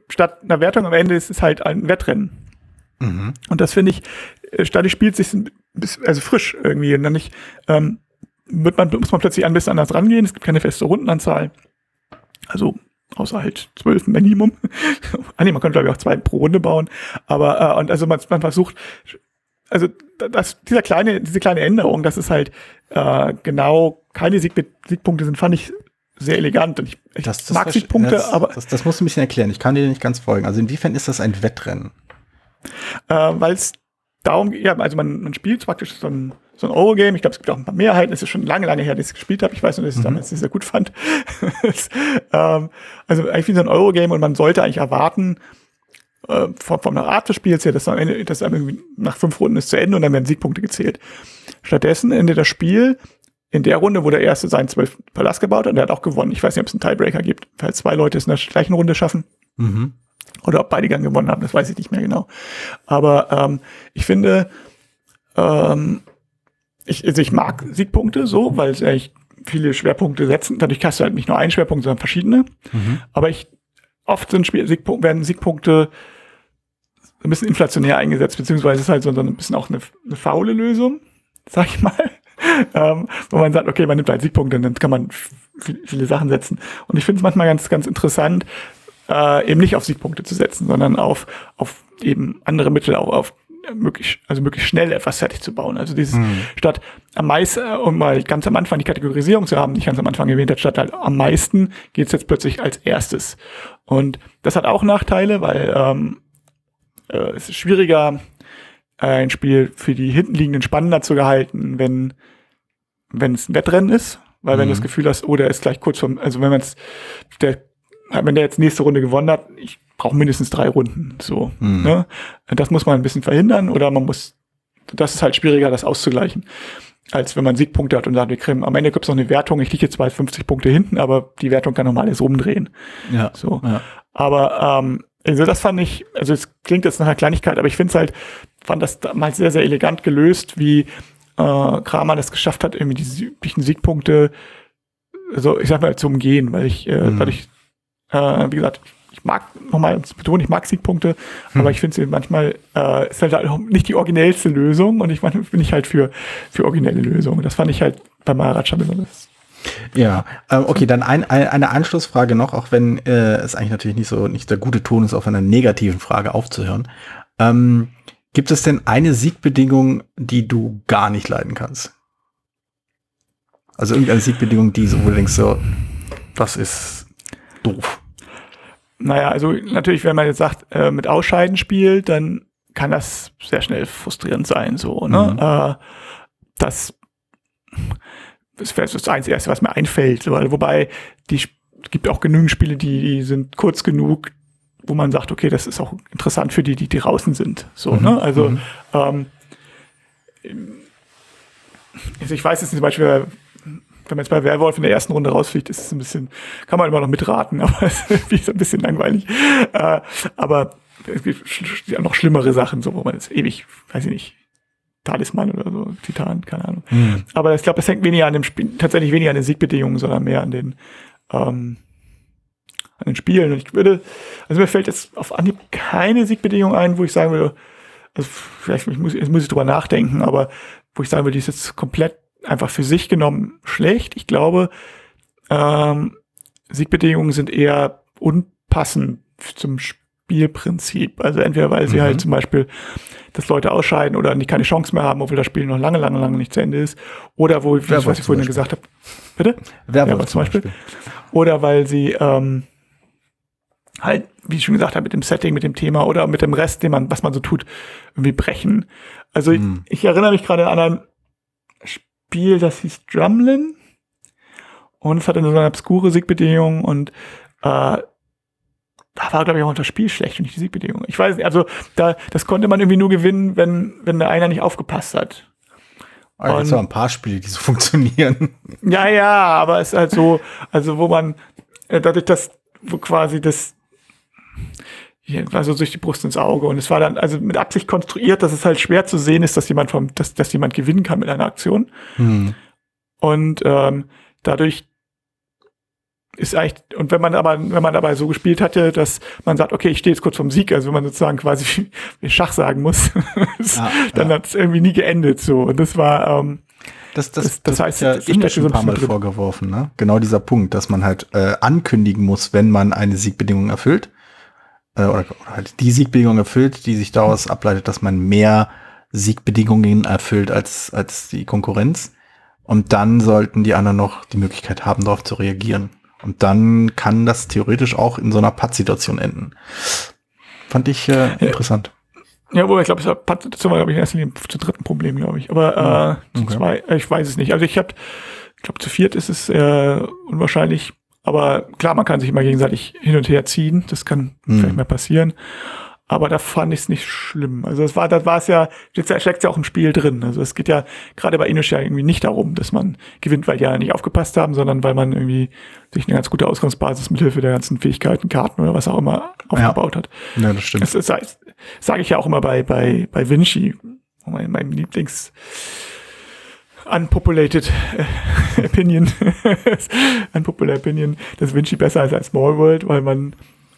statt einer Wertung am Ende ist es halt ein Wettrennen. Mhm. Und das finde ich, äh, Stadi spielt sich ein bisschen, also frisch irgendwie und dann nicht, ähm, wird man, muss man plötzlich ein bisschen anders rangehen. Es gibt keine feste Rundenanzahl. Also außer halt zwölf Minimum. ah nee, man könnte glaube ich auch zwei pro Runde bauen. Aber äh, und also man, man versucht, also das, dieser kleine, diese kleine Änderung, dass es halt äh, genau keine Sieg Siegpunkte sind, fand ich sehr elegant. Und ich, ich das, das mag Siegpunkte, das, aber das, das musst du ein bisschen erklären. Ich kann dir nicht ganz folgen. Also inwiefern ist das ein Wettrennen? Äh, Weil es darum, ja, also man, man spielt praktisch so ein so ein Eurogame. Ich glaube, es gibt auch ein paar Mehrheiten. Es ist schon lange, lange her, dass ich es gespielt habe. Ich weiß nur, dass ich es mhm. damals sehr gut fand. ähm, also eigentlich wie so ein Eurogame und man sollte eigentlich erwarten, äh, von, von der Art des Spiels her, dass, am Ende, dass irgendwie nach fünf Runden ist zu Ende und dann werden Siegpunkte gezählt. Stattdessen endet das Spiel in der Runde, wo der Erste seinen zwölf Palast gebaut hat und der hat auch gewonnen. Ich weiß nicht, ob es einen Tiebreaker gibt, falls zwei Leute es in der gleichen Runde schaffen. Mhm. Oder ob beide dann gewonnen haben, das weiß ich nicht mehr genau. Aber ähm, ich finde, ähm, ich, also ich mag Siegpunkte so, weil sie eigentlich viele Schwerpunkte setzen. Dadurch hast du halt nicht nur einen Schwerpunkt, sondern verschiedene. Mhm. Aber ich, oft sind Spiel, Siegpunkte, werden Siegpunkte ein bisschen inflationär eingesetzt, beziehungsweise ist halt so ein bisschen auch eine, eine faule Lösung, sag ich mal. ähm, wo man sagt, okay, man nimmt halt Siegpunkte, dann kann man viele, Sachen setzen. Und ich finde es manchmal ganz, ganz interessant, äh, eben nicht auf Siegpunkte zu setzen, sondern auf, auf eben andere Mittel, auch auf möglichst, also möglichst schnell etwas fertig zu bauen. Also dieses mhm. statt am meisten, um mal ganz am Anfang die Kategorisierung zu haben, die ich ganz am Anfang erwähnt habe, statt halt am meisten geht es jetzt plötzlich als erstes. Und das hat auch Nachteile, weil ähm, äh, es ist schwieriger, äh, ein Spiel für die hintenliegenden spannender zu gehalten, wenn wenn es ein Wettrennen ist, weil mhm. wenn du das Gefühl hast, oh, der ist gleich kurz vom, also wenn man es, der, wenn der jetzt nächste Runde gewonnen hat, ich brauche mindestens drei Runden. So. Mhm. Ne? Das muss man ein bisschen verhindern oder man muss, das ist halt schwieriger, das auszugleichen. Als wenn man Siegpunkte hat und sagt, wir kriegen, am Ende gibt es noch eine Wertung, ich liege jetzt bei 50 Punkte hinten, aber die Wertung kann nochmal alles rumdrehen. Ja. So. Ja. Aber ähm, also das fand ich, also es klingt jetzt nach einer Kleinigkeit, aber ich finde es halt, fand das damals sehr, sehr elegant gelöst, wie äh, Kramer es geschafft hat, irgendwie diese üblichen Siegpunkte, so ich sag mal, zu umgehen, weil ich äh, mhm. dadurch, äh, wie gesagt, ich mag, nochmal zu betonen, ich mag Siegpunkte, hm. aber ich finde sie manchmal, äh, ist halt auch nicht die originellste Lösung und ich manchmal bin ich halt für, für originelle Lösungen. Das fand ich halt bei Maharaja besonders Ja, ähm, okay, dann ein, ein, eine Anschlussfrage noch, auch wenn äh, es eigentlich natürlich nicht so nicht der gute Ton ist, auf einer negativen Frage aufzuhören. Ähm, gibt es denn eine Siegbedingung, die du gar nicht leiden kannst? Also irgendeine Siegbedingung, die so, wo du denkst, so, das ist doof. Naja, also natürlich, wenn man jetzt sagt, äh, mit Ausscheiden spielt, dann kann das sehr schnell frustrierend sein, so, ne? Mhm. Äh, das, das wäre das einzige Erste, was mir einfällt. So, wobei, die es gibt auch genügend Spiele, die, die sind kurz genug, wo man sagt, okay, das ist auch interessant für die, die, die draußen sind. So, mhm. ne? Also, mhm. ähm, also ich weiß jetzt zum Beispiel, wenn man jetzt bei Werwolf in der ersten Runde rausfliegt, ist es ein bisschen, kann man immer noch mitraten, aber es ist ein bisschen langweilig. Äh, aber es gibt ja noch schlimmere Sachen, so wo man jetzt ewig, weiß ich nicht, Talisman oder so, Titan, keine Ahnung. Mhm. Aber ich glaube, das hängt weniger an dem Spiel, tatsächlich weniger an den Siegbedingungen, sondern mehr an den ähm, an den Spielen. Und ich würde, also mir fällt jetzt auf Anhieb keine Siegbedingung ein, wo ich sagen würde, also vielleicht muss, jetzt muss ich drüber nachdenken, aber wo ich sagen würde, die ist jetzt komplett einfach für sich genommen schlecht. Ich glaube, ähm, Siegbedingungen sind eher unpassend zum Spielprinzip. Also entweder weil sie mhm. halt zum Beispiel, dass Leute ausscheiden oder nicht keine Chance mehr haben, obwohl das Spiel noch lange, lange, lange nicht zu Ende ist. Oder wo, was ich vorhin gesagt habe. Bitte? Werwolf zum Beispiel. Beispiel. Oder weil sie ähm, halt, wie ich schon gesagt habe, mit dem Setting, mit dem Thema oder mit dem Rest, den man, was man so tut, irgendwie brechen. Also mhm. ich, ich erinnere mich gerade an ein Spiel, das hieß Drumlin. Und es hatte so eine obskure Siegbedingung und äh, da war, glaube ich, auch das Spiel schlecht und nicht die Siegbedingung. Ich weiß nicht, also da, das konnte man irgendwie nur gewinnen, wenn, wenn der einer nicht aufgepasst hat. Also es ein paar Spiele, die so funktionieren. Ja, ja, aber es ist halt so, also wo man, äh, dadurch, dass wo quasi das also durch die Brust ins Auge. Und es war dann also mit Absicht konstruiert, dass es halt schwer zu sehen ist, dass jemand vom, dass, dass jemand gewinnen kann mit einer Aktion. Hm. Und ähm, dadurch ist eigentlich, und wenn man aber, wenn man dabei so gespielt hatte, dass man sagt, okay, ich stehe jetzt kurz vom Sieg, also wenn man sozusagen quasi Schach sagen muss, ja, dann ja. hat es irgendwie nie geendet so. Und das war, ähm, das, das, das, das heißt, ja das ich schon ein paar Mal drin. vorgeworfen, ne? Genau dieser Punkt, dass man halt äh, ankündigen muss, wenn man eine Siegbedingung erfüllt äh, oder, oder halt die Siegbedingung erfüllt, die sich daraus ableitet, dass man mehr Siegbedingungen erfüllt als, als die Konkurrenz. Und dann sollten die anderen noch die Möglichkeit haben, darauf zu reagieren. Und dann kann das theoretisch auch in so einer Pattsituation enden. Fand ich äh, interessant. Ja, wo ich glaube, Pattsituation war, glaube ich, erst in zu dritten Problem, glaube ich. Aber äh, okay. zwei, ich weiß es nicht. Also ich habe, ich glaube, zu viert ist es äh, unwahrscheinlich. Aber klar, man kann sich immer gegenseitig hin und her ziehen. Das kann mhm. vielleicht mal passieren. Aber da fand ich es nicht schlimm. Also das war, das war es ja, jetzt steckt ja auch im Spiel drin. Also es geht ja gerade bei Inush ja irgendwie nicht darum, dass man gewinnt, weil die ja nicht aufgepasst haben, sondern weil man irgendwie sich eine ganz gute Ausgangsbasis mit Hilfe der ganzen Fähigkeiten, Karten oder was auch immer aufgebaut ja. hat. Ja, das stimmt. Das, das, das sage ich ja auch immer bei, bei, bei Vinci, mein, mein Lieblings unpopulated äh, Opinion, unpopular Opinion, dass Vinci besser ist als Small World, weil man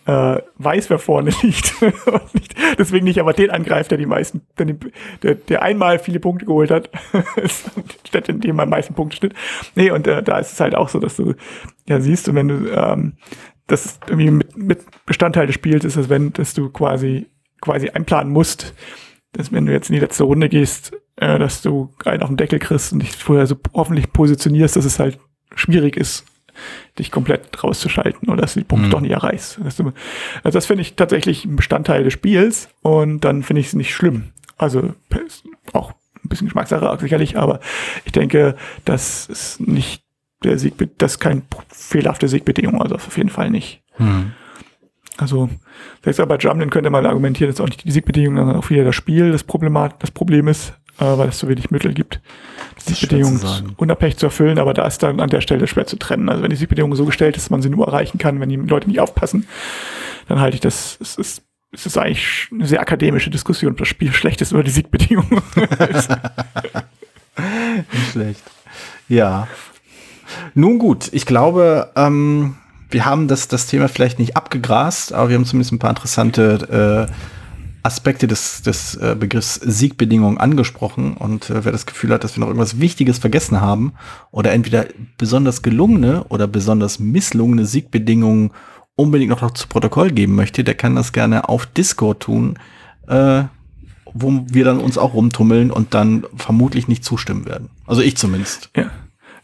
äh, weiß, wer vorne liegt. nicht, deswegen nicht aber den angreift, der die meisten, der, der, der einmal viele Punkte geholt hat, statt in dem man am meisten Punkte steht. Nee, und äh, da ist es halt auch so, dass du ja siehst, und wenn du ähm, das irgendwie mit, mit Bestandteil des Spiels ist, es, wenn, dass du quasi quasi einplanen musst, dass wenn du jetzt in die letzte Runde gehst, äh, dass du einen auf den Deckel kriegst und dich vorher so hoffentlich positionierst, dass es halt schwierig ist, dich komplett rauszuschalten oder dass du die Punkte mhm. doch nicht erreichst. Also das finde ich tatsächlich ein Bestandteil des Spiels und dann finde ich es nicht schlimm. Also auch ein bisschen Geschmackssache sicherlich, aber ich denke, das ist nicht der Sieg, das ist kein fehlerhafte Siegbedingung, also auf jeden Fall nicht. Mhm. Also, selbst bei Drumlin könnte man argumentieren, dass auch nicht die Siegbedingung, sondern auch wieder das Spiel das, Problemat, das Problem ist, äh, weil es so wenig Mittel gibt, die Siegbedingungen unabhängig zu erfüllen, aber da ist dann an der Stelle schwer zu trennen. Also wenn die Siegbedingung so gestellt ist, dass man sie nur erreichen kann, wenn die Leute nicht aufpassen, dann halte ich das, es ist, es ist eigentlich eine sehr akademische Diskussion, ob das Spiel schlecht ist oder die Siegbedingungen. nicht schlecht. Ja. Nun gut, ich glaube, ähm, wir haben das, das Thema vielleicht nicht abgegrast, aber wir haben zumindest ein paar interessante Aspekte des, des äh, Begriffs Siegbedingungen angesprochen und äh, wer das Gefühl hat, dass wir noch irgendwas Wichtiges vergessen haben oder entweder besonders gelungene oder besonders misslungene Siegbedingungen unbedingt noch zu Protokoll geben möchte, der kann das gerne auf Discord tun, äh, wo wir dann uns auch rumtummeln und dann vermutlich nicht zustimmen werden. Also ich zumindest. Ja,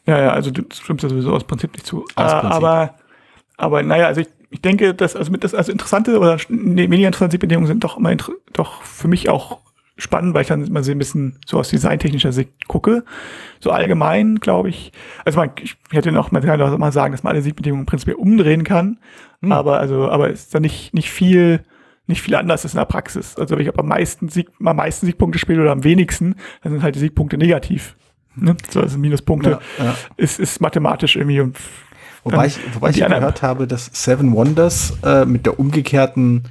ja, ja also du stimmst ja sowieso aus Prinzip nicht zu. Aus Prinzip. Aber, aber naja, also ich ich denke, dass also mit das also interessante oder weniger interessante Bedingungen sind doch immer doch für mich auch spannend, weil ich dann immer so ein bisschen so aus designtechnischer Sicht gucke. So allgemein, glaube ich. Also man, ich hätte noch, man kann auch mal sagen, dass man alle Siegbedingungen prinzipiell umdrehen kann. Hm. Aber also, aber ist da nicht, nicht viel, nicht viel anders ist in der Praxis. Also wenn ich am meisten Sieg, am meisten Siegpunkte spiele oder am wenigsten, dann sind halt die Siegpunkte negativ. Ne? So, also Minuspunkte ja, ja. Ist, ist mathematisch irgendwie und Wobei ich, wobei ich gehört habe, dass Seven Wonders äh, mit der umgekehrten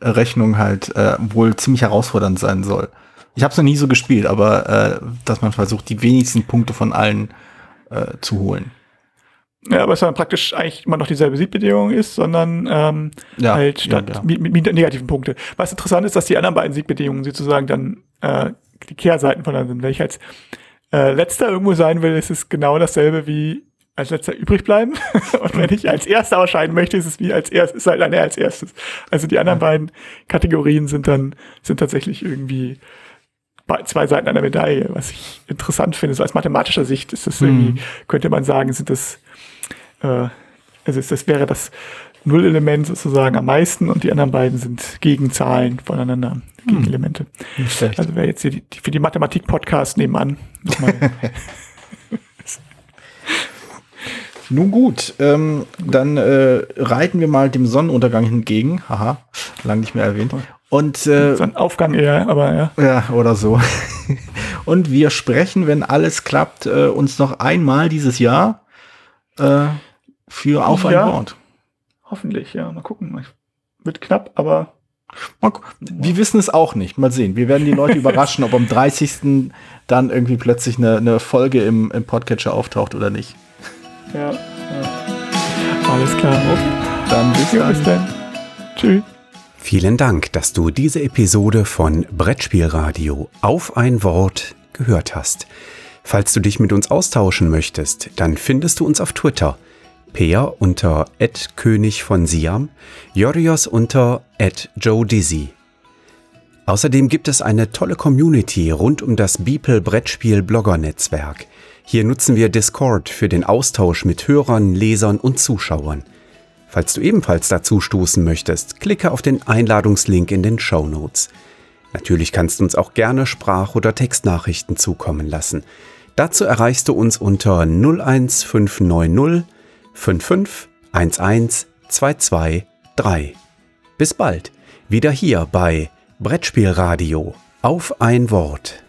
äh, Rechnung halt äh, wohl ziemlich herausfordernd sein soll. Ich habe es noch nie so gespielt, aber äh, dass man versucht, die wenigsten Punkte von allen äh, zu holen. Ja, aber es dann praktisch eigentlich immer noch dieselbe Siegbedingung ist, sondern ähm, ja, halt statt ja, ja. Mit, mit, negativen Punkte. Was interessant ist, dass die anderen beiden Siegbedingungen sozusagen dann äh, die Kehrseiten voneinander sind. Wenn ich als äh, letzter irgendwo sein will, ist es genau dasselbe wie als letzter übrig bleiben. Und wenn ich als erster ausscheiden möchte, ist es wie als erstes, ist halt einer als erstes. Also die anderen beiden Kategorien sind dann, sind tatsächlich irgendwie zwei Seiten einer Medaille, was ich interessant finde. So als mathematischer Sicht ist das irgendwie, mhm. könnte man sagen, sind das, äh, also ist, das wäre das Nullelement sozusagen am meisten und die anderen beiden sind Gegenzahlen voneinander, Gegenelemente. Mhm. Also wer jetzt hier die, für die Mathematik-Podcast nebenan nochmal Nun gut, ähm, dann äh, reiten wir mal dem Sonnenuntergang hingegen. Haha, lang nicht mehr erwähnt. Und äh, so ein Aufgang eher, aber ja. Ja, oder so. Und wir sprechen, wenn alles klappt, äh, uns noch einmal dieses Jahr äh, für Auf ja, ein Wort. Hoffentlich, ja. Mal gucken. Wird knapp, aber. Wir wissen es auch nicht. Mal sehen. Wir werden die Leute überraschen, ob am 30. dann irgendwie plötzlich eine, eine Folge im, im Podcatcher auftaucht oder nicht. Ja, ja. Alles klar. Okay. Dann bis ja, dann. Bis dann. Tschüss. Vielen Dank, dass du diese Episode von Brettspielradio auf ein Wort gehört hast. Falls du dich mit uns austauschen möchtest, dann findest du uns auf Twitter. Peer unter König von Siam, Jorios unter Joe Dizzy. Außerdem gibt es eine tolle Community rund um das Beeple Brettspiel Blogger Netzwerk. Hier nutzen wir Discord für den Austausch mit Hörern, Lesern und Zuschauern. Falls du ebenfalls dazu stoßen möchtest, klicke auf den Einladungslink in den Show Notes. Natürlich kannst du uns auch gerne Sprach- oder Textnachrichten zukommen lassen. Dazu erreichst du uns unter 01590 55 11 223. Bis bald, wieder hier bei Brettspielradio auf ein Wort.